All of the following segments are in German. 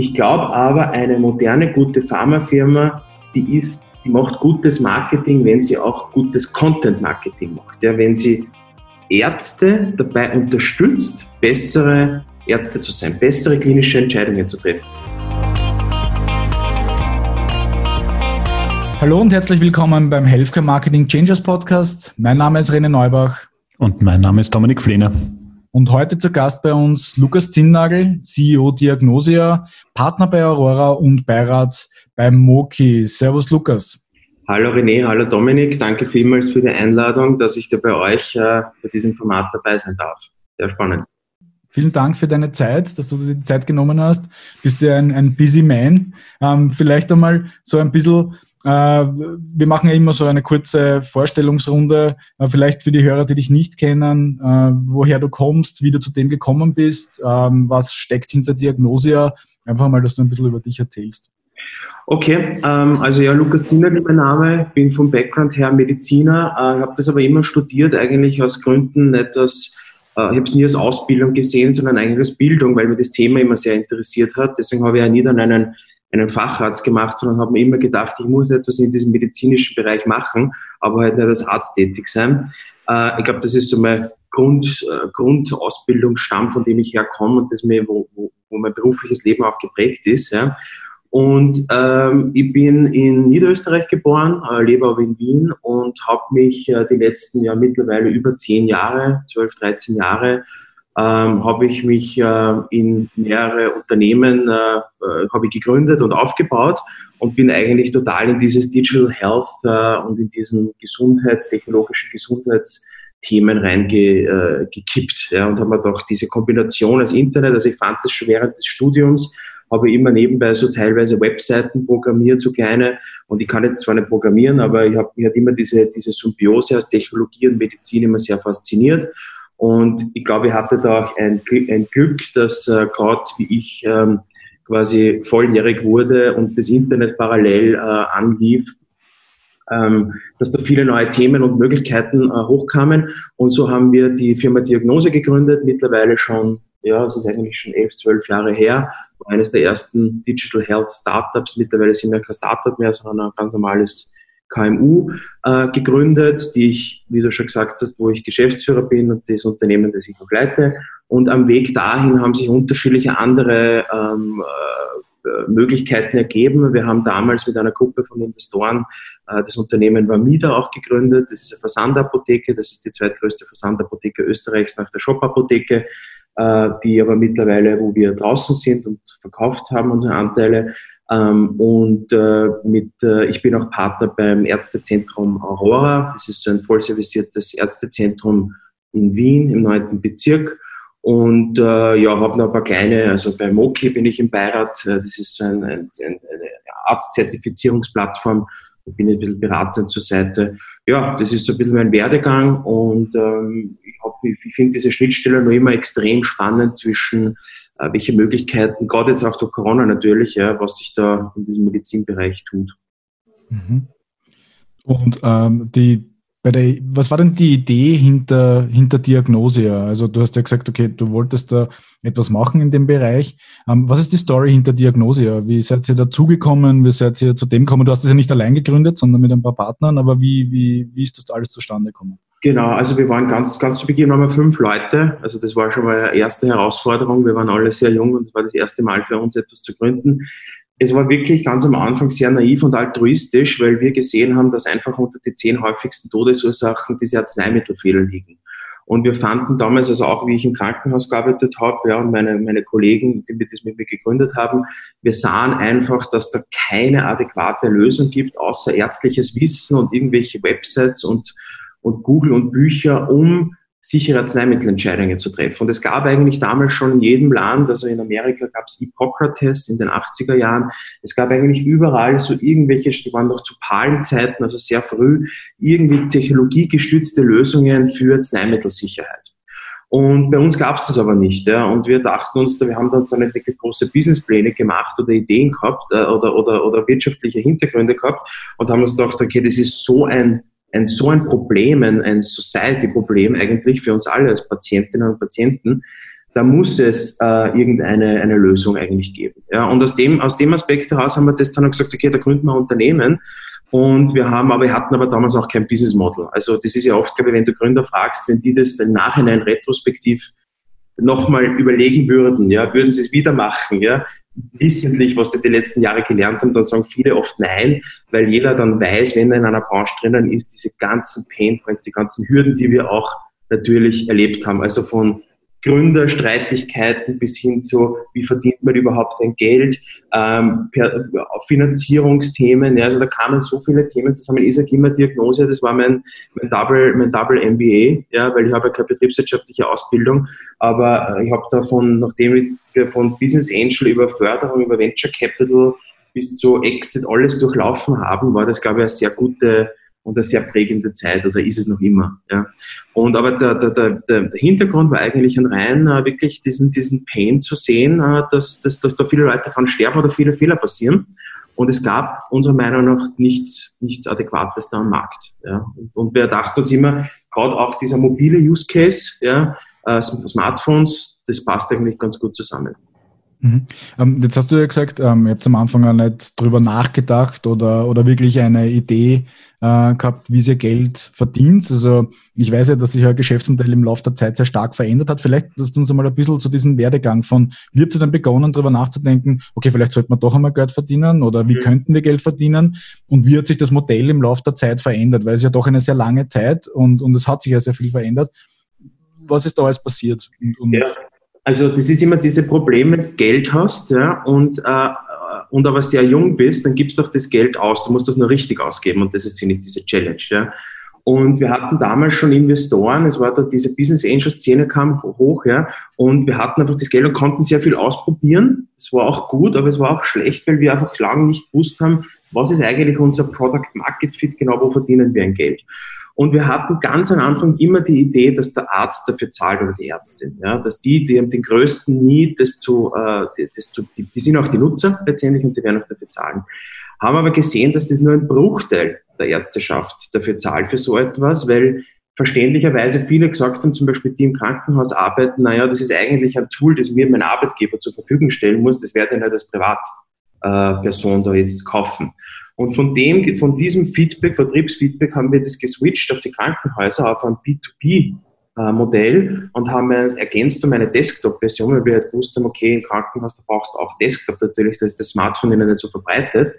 Ich glaube aber, eine moderne, gute Pharmafirma, die ist, die macht gutes Marketing, wenn sie auch gutes Content-Marketing macht. Ja, wenn sie Ärzte dabei unterstützt, bessere Ärzte zu sein, bessere klinische Entscheidungen zu treffen. Hallo und herzlich willkommen beim Healthcare Marketing Changers Podcast. Mein Name ist René Neubach. Und mein Name ist Dominik Flehner. Und heute zu Gast bei uns Lukas Zinnagel, CEO Diagnosia, Partner bei Aurora und Beirat beim Moki. Servus Lukas. Hallo René, hallo Dominik, danke vielmals für die Einladung, dass ich da bei euch äh, bei diesem Format dabei sein darf. Sehr spannend. Vielen Dank für deine Zeit, dass du dir die Zeit genommen hast. Bist ja ein, ein busy man. Ähm, vielleicht einmal so ein bisschen wir machen ja immer so eine kurze Vorstellungsrunde, äh, vielleicht für die Hörer, die dich nicht kennen, äh, woher du kommst, wie du zu dem gekommen bist, ähm, was steckt hinter Diagnosia. Einfach mal, dass du ein bisschen über dich erzählst. Okay, ähm, also ja, Lukas ist mein Name, bin vom Background her Mediziner, äh, habe das aber immer studiert, eigentlich aus Gründen nicht aus, äh, ich habe es nie als Ausbildung gesehen, sondern eigentlich als Bildung, weil mir das Thema immer sehr interessiert hat. Deswegen habe ich ja nie dann einen einen Facharzt gemacht, sondern habe mir immer gedacht, ich muss etwas in diesem medizinischen Bereich machen, aber halt nicht als Arzt tätig sein. Äh, ich glaube, das ist so mein Grund, äh, Grundausbildungsstamm, von dem ich herkomme und das mir, wo, wo, wo mein berufliches Leben auch geprägt ist. Ja. Und ähm, ich bin in Niederösterreich geboren, äh, lebe aber in Wien und habe mich äh, die letzten ja mittlerweile über zehn Jahre, 12, 13 Jahre ähm, habe ich mich äh, in mehrere Unternehmen äh, äh, habe ich gegründet und aufgebaut und bin eigentlich total in dieses Digital Health äh, und in diesen gesundheitstechnologischen Gesundheitsthemen reingekippt. Äh, ja, und habe mir doch diese Kombination als Internet, also ich fand das schon während des Studiums, habe immer nebenbei so teilweise Webseiten programmiert, so kleine. Und ich kann jetzt zwar nicht programmieren, aber ich habe mich hat immer diese, diese Symbiose aus Technologie und Medizin immer sehr fasziniert. Und ich glaube, ich hatte da auch ein, ein Glück, dass äh, gerade wie ich ähm, quasi volljährig wurde und das Internet parallel äh, anlief, ähm, dass da viele neue Themen und Möglichkeiten äh, hochkamen. Und so haben wir die Firma Diagnose gegründet, mittlerweile schon, ja, es ist eigentlich schon elf, zwölf Jahre her, eines der ersten Digital Health Startups. Mittlerweile sind wir kein Startup mehr, sondern ein ganz normales KMU äh, gegründet, die ich, wie du schon gesagt hast, wo ich Geschäftsführer bin und das Unternehmen, das ich noch leite. Und am Weg dahin haben sich unterschiedliche andere ähm, äh, Möglichkeiten ergeben. Wir haben damals mit einer Gruppe von Investoren äh, das Unternehmen Vamida auch gegründet. Das ist eine Versandapotheke, das ist die zweitgrößte Versandapotheke Österreichs nach der Shop-Apotheke, äh, die aber mittlerweile, wo wir draußen sind und verkauft haben unsere Anteile, und äh, mit, äh, ich bin auch Partner beim Ärztezentrum Aurora. Das ist so ein vollservisiertes Ärztezentrum in Wien im 9. Bezirk. Und äh, ja, habe noch ein paar kleine, also bei Moki bin ich im Beirat. Äh, das ist so ein, ein, eine Arztzertifizierungsplattform. Da bin ich ein bisschen beratend zur Seite. Ja, das ist so ein bisschen mein Werdegang und ähm, ich, ich finde diese Schnittstelle noch immer extrem spannend zwischen welche Möglichkeiten, gerade jetzt auch durch Corona natürlich, ja, was sich da in diesem Medizinbereich tut. Mhm. Und ähm, die, bei der, was war denn die Idee hinter, hinter Diagnose? Also du hast ja gesagt, okay, du wolltest da etwas machen in dem Bereich. Ähm, was ist die Story hinter Diagnose? Wie seid ihr dazugekommen? Wie seid ihr zu dem gekommen? Du hast es ja nicht allein gegründet, sondern mit ein paar Partnern, aber wie, wie, wie ist das alles zustande gekommen? Genau, also wir waren ganz, ganz zu Beginn wir fünf Leute. Also das war schon mal eine erste Herausforderung. Wir waren alle sehr jung und es war das erste Mal für uns etwas zu gründen. Es war wirklich ganz am Anfang sehr naiv und altruistisch, weil wir gesehen haben, dass einfach unter die zehn häufigsten Todesursachen diese Arzneimittelfehler liegen. Und wir fanden damals, also auch wie ich im Krankenhaus gearbeitet habe, ja, und meine, meine Kollegen, die das mit mir gegründet haben, wir sahen einfach, dass da keine adäquate Lösung gibt, außer ärztliches Wissen und irgendwelche Websites und und Google und Bücher, um sichere Arzneimittelentscheidungen zu treffen. Und es gab eigentlich damals schon in jedem Land, also in Amerika gab es Hippokrates in den 80er Jahren, es gab eigentlich überall so irgendwelche, die waren noch zu Palmzeiten, also sehr früh, irgendwie technologiegestützte Lösungen für Arzneimittelsicherheit. Und bei uns gab es das aber nicht. Ja. Und wir dachten uns, wir haben dann so eine wirklich große Businesspläne gemacht oder Ideen gehabt äh, oder, oder, oder wirtschaftliche Hintergründe gehabt und haben uns gedacht, okay, das ist so ein ein so ein Problem, ein, ein Society-Problem eigentlich für uns alle als Patientinnen und Patienten, da muss es äh, irgendeine eine Lösung eigentlich geben. Ja, und aus dem, aus dem Aspekt heraus haben wir das dann gesagt, okay, da gründen wir ein Unternehmen. Und wir haben aber, wir hatten aber damals auch kein Business Model. Also das ist ja oft, glaube ich, wenn du Gründer fragst, wenn die das im Nachhinein retrospektiv nochmal überlegen würden, ja, würden sie es wieder machen, ja, wissentlich, was sie die letzten Jahre gelernt haben, dann sagen viele oft nein, weil jeder dann weiß, wenn er in einer Branche drinnen ist, diese ganzen Pain Points, die ganzen Hürden, die wir auch natürlich erlebt haben. Also von Gründerstreitigkeiten bis hin zu, wie verdient man überhaupt ein Geld, ähm, per, Finanzierungsthemen. Ja, also da kamen so viele Themen zusammen. Ich sage immer Diagnose, das war mein, mein, Double, mein Double MBA, ja, weil ich habe ja keine betriebswirtschaftliche Ausbildung, aber äh, ich habe davon, nachdem wir von Business Angel über Förderung, über Venture Capital bis zu Exit alles durchlaufen haben, war das, glaube ich, eine sehr gute und eine sehr prägende Zeit oder ist es noch immer. Ja. Und aber der, der, der, Hintergrund war eigentlich ein rein äh, wirklich diesen, diesen Pain zu sehen, äh, dass, dass, dass da viele Leute dran sterben oder viele Fehler passieren. Und es gab unserer Meinung nach nichts, nichts Adäquates da am Markt. Ja. Und, und wir dachten uns immer, gerade auch dieser mobile Use Case, ja, äh, Smartphones, das passt eigentlich ganz gut zusammen. Mhm. Ähm, jetzt hast du ja gesagt, ähm, ihr habt am Anfang auch nicht drüber nachgedacht oder, oder wirklich eine Idee äh, gehabt, wie ihr Geld verdient. Also ich weiß ja, dass sich euer Geschäftsmodell im Laufe der Zeit sehr stark verändert hat. Vielleicht dass du uns einmal ein bisschen zu diesem Werdegang von, wie habt ihr dann begonnen, darüber nachzudenken, okay, vielleicht sollte man doch einmal Geld verdienen oder wie mhm. könnten wir Geld verdienen und wie hat sich das Modell im Laufe der Zeit verändert, weil es ja doch eine sehr lange Zeit und, und es hat sich ja sehr viel verändert. Was ist da alles passiert? Und, und ja. Also das ist immer diese Problem, wenn du Geld hast ja, und, äh, und aber sehr jung bist, dann gibst du auch das Geld aus. Du musst das nur richtig ausgeben und das ist, finde ich, diese Challenge. Ja. Und wir hatten damals schon Investoren, es war da diese Business Angel Szene kam hoch, ja, und wir hatten einfach das Geld und konnten sehr viel ausprobieren. Das war auch gut, aber es war auch schlecht, weil wir einfach lange nicht gewusst haben, was ist eigentlich unser Product Market Fit, genau wo verdienen wir ein Geld. Und wir hatten ganz am Anfang immer die Idee, dass der Arzt dafür zahlt oder die Ärztin. Ja, dass die, die haben den größten Need, zu, äh, zu, die, die sind auch die Nutzer letztendlich und die werden auch dafür zahlen. Haben aber gesehen, dass das nur ein Bruchteil der Ärzteschaft dafür zahlt für so etwas, weil verständlicherweise viele gesagt haben, zum Beispiel die im Krankenhaus arbeiten, naja, das ist eigentlich ein Tool, das mir mein Arbeitgeber zur Verfügung stellen muss, das werde ich nicht als Privatperson äh, da jetzt kaufen. Und von dem, von diesem Feedback, Vertriebsfeedback, haben wir das geswitcht auf die Krankenhäuser, auf ein B2B-Modell und haben es ergänzt um eine Desktop-Version, weil wir halt gewusst haben, okay, im Krankenhaus, da brauchst du auch Desktop natürlich, da ist das Smartphone ihnen nicht so verbreitet.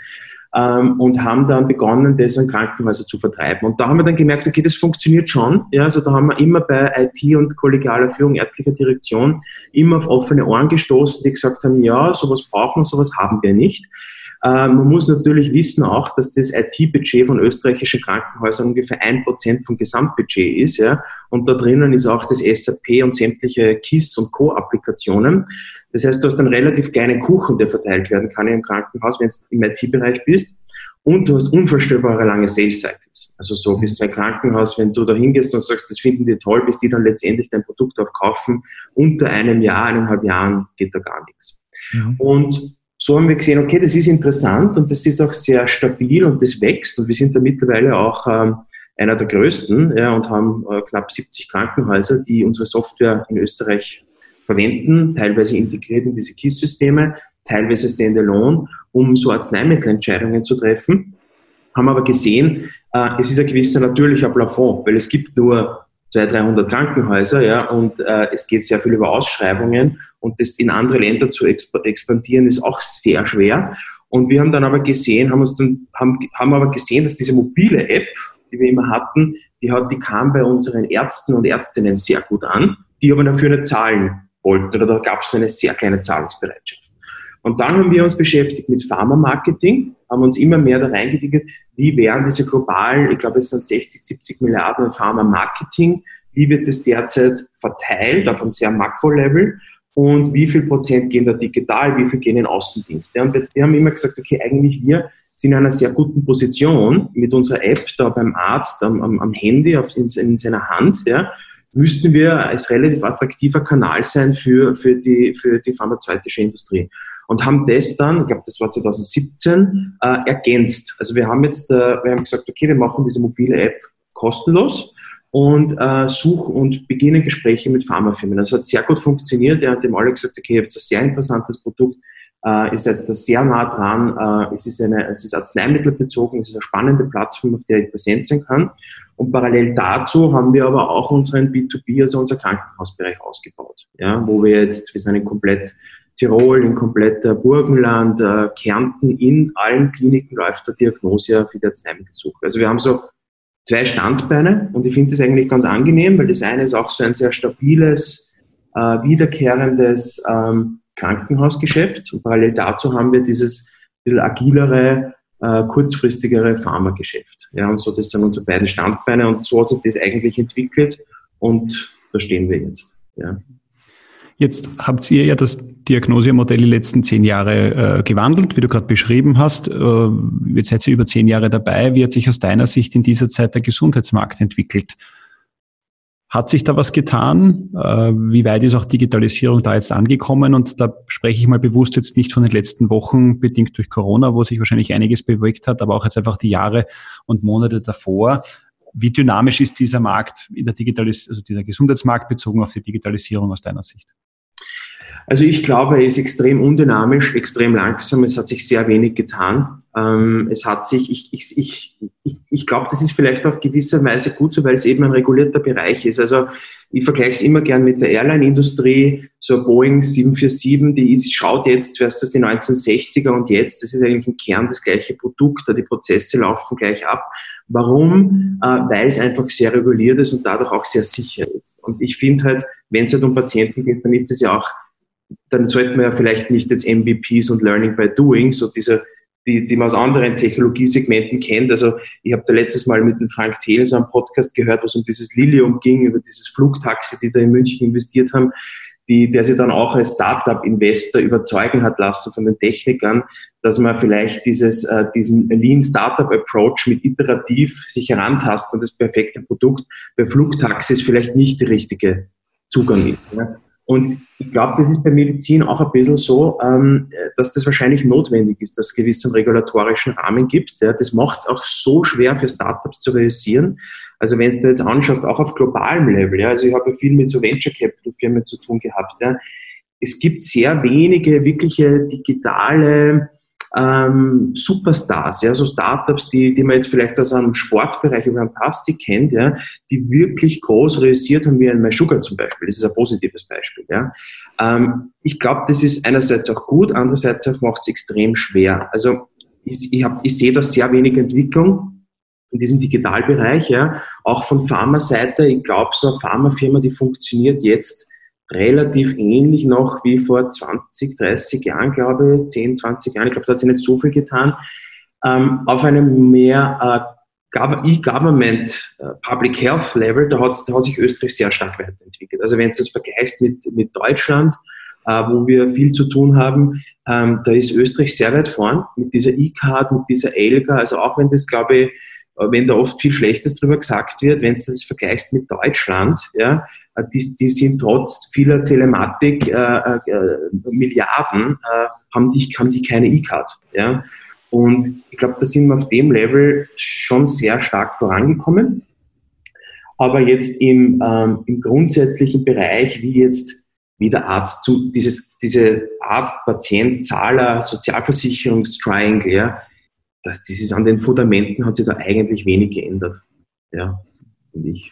Ähm, und haben dann begonnen, das an Krankenhäuser zu vertreiben. Und da haben wir dann gemerkt, okay, das funktioniert schon. Ja, also da haben wir immer bei IT und kollegialer Führung, ärztlicher Direktion immer auf offene Ohren gestoßen, die gesagt haben, ja, sowas brauchen sowas haben wir nicht. Ähm, man muss natürlich wissen auch, dass das IT-Budget von österreichischen Krankenhäusern ungefähr ein Prozent vom Gesamtbudget ist. Ja? Und da drinnen ist auch das SAP und sämtliche KISS und Co-Applikationen. Das heißt, du hast einen relativ kleinen Kuchen, der verteilt werden kann im Krankenhaus, wenn du im IT-Bereich bist. Und du hast unvorstellbare lange Sales Cycles. Also so bis du ein Krankenhaus, wenn du da hingehst und sagst, das finden die toll, bis die dann letztendlich dein Produkt auch kaufen, unter einem Jahr, eineinhalb Jahren geht da gar nichts. Mhm. Und so haben wir gesehen, okay, das ist interessant und das ist auch sehr stabil und das wächst und wir sind da mittlerweile auch ähm, einer der größten ja, und haben äh, knapp 70 Krankenhäuser, die unsere Software in Österreich verwenden, teilweise integriert in diese KISS-Systeme, teilweise standalone, um so Arzneimittelentscheidungen zu treffen. Haben aber gesehen, äh, es ist ein gewisser natürlicher Plafond, weil es gibt nur 200, 300 Krankenhäuser, ja, und äh, es geht sehr viel über Ausschreibungen und das in andere Länder zu expandieren ist auch sehr schwer. Und wir haben dann aber gesehen, haben uns dann, haben, haben aber gesehen, dass diese mobile App, die wir immer hatten, die hat, die kam bei unseren Ärzten und Ärztinnen sehr gut an, die aber dafür nicht zahlen wollten oder da gab es eine sehr kleine Zahlungsbereitschaft. Und dann haben wir uns beschäftigt mit Pharma-Marketing, haben uns immer mehr da reingedickert, wie wären diese globalen, ich glaube es sind 60, 70 Milliarden Pharma-Marketing, wie wird das derzeit verteilt auf einem sehr Makro-Level? Und wie viel Prozent gehen da digital, wie viel gehen in Außendienst. Ja, und wir haben immer gesagt, okay, eigentlich wir sind in einer sehr guten Position mit unserer App da beim Arzt am, am, am Handy auf, in, in, seiner Hand, ja, müssten wir als relativ attraktiver Kanal sein für, für, die, für die pharmazeutische Industrie und haben das dann, ich glaube, das war 2017, äh, ergänzt. Also wir haben jetzt, äh, wir haben gesagt, okay, wir machen diese mobile App kostenlos und äh, suche und beginne Gespräche mit Pharmafirmen. Das hat sehr gut funktioniert. Er hat dem alle gesagt, okay, ihr habt ein sehr interessantes Produkt, äh, ihr seid da sehr nah dran, äh, es, ist eine, es ist arzneimittelbezogen, es ist eine spannende Plattform, auf der ich präsent sein kann. Und parallel dazu haben wir aber auch unseren B2B, also unser Krankenhausbereich ausgebaut, ja, wo wir jetzt, wir sind in komplett Tirol, in komplett Burgenland, äh, Kärnten, in allen Kliniken läuft der Diagnose für die Arzneimittelsuche. Also wir haben so zwei Standbeine und ich finde das eigentlich ganz angenehm, weil das eine ist auch so ein sehr stabiles, äh, wiederkehrendes ähm, Krankenhausgeschäft und parallel dazu haben wir dieses bisschen agilere, äh, kurzfristigere Pharmageschäft. Ja, und so, das sind unsere beiden Standbeine und so hat sich das eigentlich entwickelt und da stehen wir jetzt. Ja. Jetzt habt ihr ja das Diagnosemodell die letzten zehn Jahre äh, gewandelt, wie du gerade beschrieben hast. Äh, jetzt seid ihr über zehn Jahre dabei. Wie hat sich aus deiner Sicht in dieser Zeit der Gesundheitsmarkt entwickelt? Hat sich da was getan? Äh, wie weit ist auch Digitalisierung da jetzt angekommen? Und da spreche ich mal bewusst jetzt nicht von den letzten Wochen, bedingt durch Corona, wo sich wahrscheinlich einiges bewegt hat, aber auch jetzt einfach die Jahre und Monate davor. Wie dynamisch ist dieser Markt in der Digitalis also dieser Gesundheitsmarkt bezogen auf die Digitalisierung aus deiner Sicht? Also ich glaube, er ist extrem undynamisch, extrem langsam. Es hat sich sehr wenig getan. Ähm, es hat sich, ich, ich, ich, ich, glaube, das ist vielleicht auch gewisserweise gut so, weil es eben ein regulierter Bereich ist. Also ich vergleiche es immer gern mit der Airline-Industrie. So Boeing 747, die ist, schaut jetzt versus die 1960er und jetzt. Das ist eigentlich im Kern das gleiche Produkt. Die Prozesse laufen gleich ab. Warum? Äh, weil es einfach sehr reguliert ist und dadurch auch sehr sicher ist. Und ich finde halt, wenn es halt um Patienten geht, dann ist es ja auch dann sollten wir ja vielleicht nicht jetzt MVPs und Learning by Doing, so diese, die, die man aus anderen Technologiesegmenten kennt. Also ich habe da letztes Mal mit dem Frank Thiel so einen Podcast gehört, wo es um dieses Lilium ging, über dieses Flugtaxi, die da in München investiert haben, die, der sich dann auch als Startup-Investor überzeugen hat lassen von den Technikern, dass man vielleicht dieses, äh, diesen Lean Startup Approach mit iterativ sich herantasten und das perfekte Produkt bei Flugtaxis vielleicht nicht der richtige Zugang ist. Ja. Und ich glaube, das ist bei Medizin auch ein bisschen so, ähm, dass das wahrscheinlich notwendig ist, dass es gewissen regulatorischen Rahmen gibt. Ja. Das macht es auch so schwer für Startups zu realisieren. Also wenn du jetzt anschaust, auch auf globalem Level, ja, also ich habe ja viel mit so Venture Capital Firmen zu tun gehabt, ja. Es gibt sehr wenige wirkliche digitale ähm, Superstars, ja, so Startups, die, die man jetzt vielleicht aus einem Sportbereich oder einem Plastik kennt, ja, die wirklich groß realisiert haben, wie ein MySugar zum Beispiel. Das ist ein positives Beispiel. Ja. Ähm, ich glaube, das ist einerseits auch gut, andererseits auch macht es extrem schwer. Also ich, ich, hab, ich sehe da sehr wenig Entwicklung in diesem Digitalbereich, ja, auch von Pharmaseite. Ich glaube, so eine Pharmafirma, die funktioniert jetzt relativ ähnlich noch wie vor 20, 30 Jahren, glaube ich, 10, 20 Jahren. Ich glaube, da hat sich nicht so viel getan. Ähm, auf einem mehr äh, E-Government, äh, Public Health Level, da hat, da hat sich Österreich sehr stark weiterentwickelt. Also wenn du das vergleichst mit, mit Deutschland, äh, wo wir viel zu tun haben, ähm, da ist Österreich sehr weit vorn mit dieser E-Card, mit dieser ELGA. Also auch wenn das, glaube ich, wenn da oft viel Schlechtes drüber gesagt wird, wenn du das vergleichst mit Deutschland, ja, äh, die, die sind trotz vieler Telematik äh, äh, Milliarden, äh, haben, die, haben die keine E-Card. Ja? Und ich glaube, da sind wir auf dem Level schon sehr stark vorangekommen. Aber jetzt im, ähm, im grundsätzlichen Bereich, wie jetzt wie der Arzt zu, dieses, diese Arzt-Patient-Zahler, Sozialversicherungstriangle, ja, das, ist an den Fundamenten hat sich da eigentlich wenig geändert. Ja, finde ich.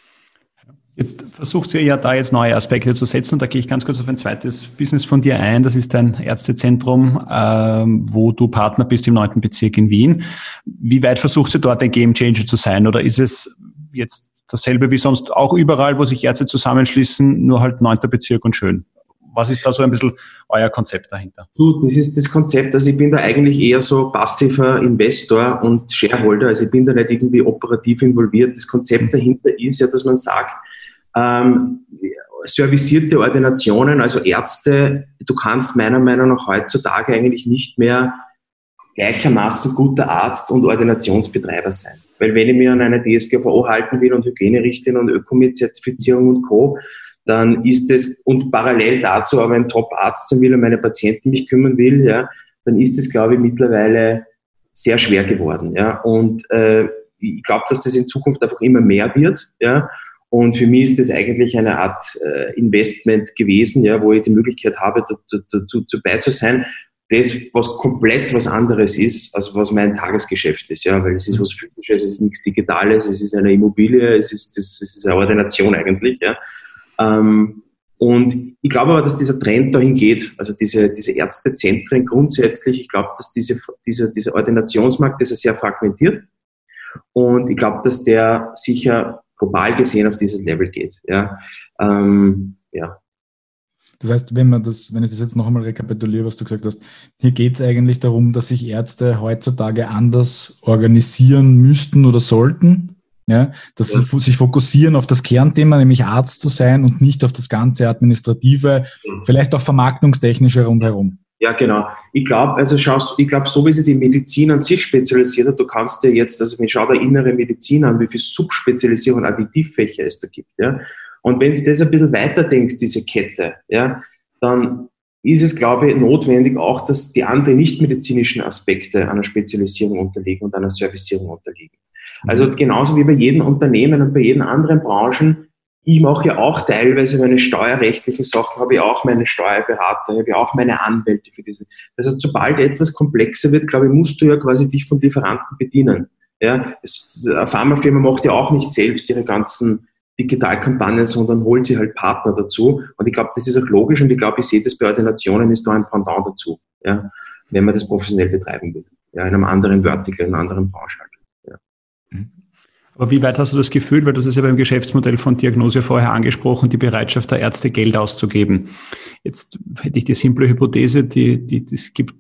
Jetzt versucht ihr ja da jetzt neue Aspekte zu setzen und da gehe ich ganz kurz auf ein zweites Business von dir ein. Das ist dein Ärztezentrum, ähm, wo du Partner bist im neunten Bezirk in Wien. Wie weit versuchst du dort ein Gamechanger zu sein oder ist es jetzt dasselbe wie sonst auch überall, wo sich Ärzte zusammenschließen, nur halt neunter Bezirk und schön? Was ist da so ein bisschen euer Konzept dahinter? Das ist das Konzept. Also ich bin da eigentlich eher so passiver Investor und Shareholder. Also ich bin da nicht irgendwie operativ involviert. Das Konzept mhm. dahinter ist ja, dass man sagt, ähm, servicierte Ordinationen, also Ärzte, du kannst meiner Meinung nach heutzutage eigentlich nicht mehr gleichermaßen guter Arzt und Ordinationsbetreiber sein. Weil wenn ich mir an eine DSGVO halten will und Hygienerichtlinien und Ökomit-Zertifizierung und Co., dann ist es, und parallel dazu aber ein Top-Arzt sein will und meine Patienten mich kümmern will, ja, dann ist es, glaube ich, mittlerweile sehr schwer geworden. Ja. Und äh, ich glaube, dass das in Zukunft einfach immer mehr wird. Ja. Und für mich ist das eigentlich eine Art äh, Investment gewesen, ja, wo ich die Möglichkeit habe, dazu, dazu, dazu bei zu das, was komplett was anderes ist, als was mein Tagesgeschäft ist, ja, weil es ist was Physisches, es ist nichts Digitales, es ist eine Immobilie, es ist, das, es ist eine Ordination eigentlich, ja. Ähm, und ich glaube aber, dass dieser Trend dahin geht, also diese, diese Ärztezentren grundsätzlich, ich glaube, dass diese, diese, dieser Ordinationsmarkt ist sehr fragmentiert und ich glaube, dass der sicher global gesehen auf dieses Level geht. Ja. Ähm, ja. Das heißt, wenn man das, wenn ich das jetzt noch einmal rekapituliere, was du gesagt hast, hier geht es eigentlich darum, dass sich Ärzte heutzutage anders organisieren müssten oder sollten. Ja, dass ja. sie sich fokussieren auf das Kernthema, nämlich Arzt zu sein und nicht auf das ganze administrative, mhm. vielleicht auch vermarktungstechnische rundherum. Ja, genau. Ich glaube, also schau, ich glaube, so wie sich die Medizin an sich spezialisiert hat, du kannst dir jetzt, also wenn schau der innere Medizin an, wie viel Subspezialisierung, Additivfächer es da gibt, ja. Und wenn du das ein bisschen weiter denkst, diese Kette, ja, dann ist es, glaube ich, notwendig auch, dass die anderen nichtmedizinischen Aspekte einer Spezialisierung unterliegen und einer Servicierung unterliegen. Also genauso wie bei jedem Unternehmen und bei jeden anderen Branchen ich mache ja auch teilweise meine steuerrechtlichen Sachen, habe ich auch meine Steuerberater, habe ich auch meine Anwälte für diese. Das heißt, sobald etwas komplexer wird, glaube ich, musst du ja quasi dich von Lieferanten bedienen. Ja, eine Pharmafirma macht ja auch nicht selbst ihre ganzen Digitalkampagnen, sondern holt sie halt Partner dazu. Und ich glaube, das ist auch logisch und ich glaube, ich sehe das bei Ordinationen ist da ein Pendant dazu, ja, wenn man das professionell betreiben will. Ja, in einem anderen Vertical, in einer anderen Branche halt. Mhm. Aber wie weit hast du das Gefühl, weil du hast ja beim Geschäftsmodell von Diagnose vorher angesprochen, die Bereitschaft der Ärzte, Geld auszugeben. Jetzt hätte ich die simple Hypothese, die, die, es gibt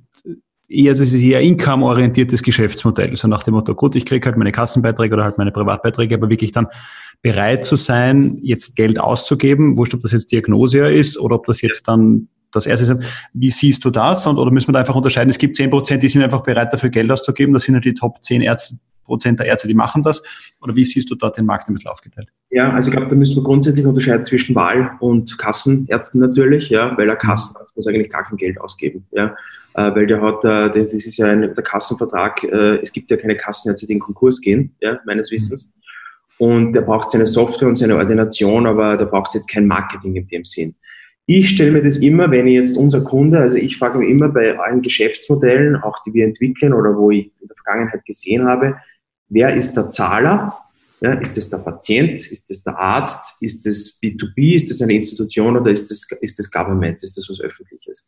eher, das ist eher income-orientiertes Geschäftsmodell. So nach dem Motto, gut, ich kriege halt meine Kassenbeiträge oder halt meine Privatbeiträge, aber wirklich dann bereit zu sein, jetzt Geld auszugeben, wurscht, ob das jetzt Diagnose ist oder ob das jetzt dann das erste ist. Wie siehst du das? Und, oder müssen wir da einfach unterscheiden? Es gibt zehn Prozent, die sind einfach bereit, dafür Geld auszugeben. Das sind ja die Top 10 Ärzte, Prozent der Ärzte, die machen das? Oder wie siehst du dort den Markt ein bisschen aufgeteilt? Ja, also ich glaube, da müssen wir grundsätzlich unterscheiden zwischen Wahl- und Kassenärzten natürlich, ja, weil ein Kassenarzt muss eigentlich gar kein Geld ausgeben, ja, äh, weil der hat, äh, das ist ja ein, der Kassenvertrag, äh, es gibt ja keine Kassenärzte, die in Konkurs gehen, ja, meines Wissens. Und der braucht seine Software und seine Ordination, aber der braucht jetzt kein Marketing in dem Sinn. Ich stelle mir das immer, wenn ich jetzt unser Kunde, also ich frage mich immer bei allen Geschäftsmodellen, auch die wir entwickeln oder wo ich in der Vergangenheit gesehen habe, wer ist der Zahler? Ja, ist es der Patient? Ist es der Arzt? Ist es B2B? Ist es eine Institution oder ist es ist das Government? Ist das was Öffentliches?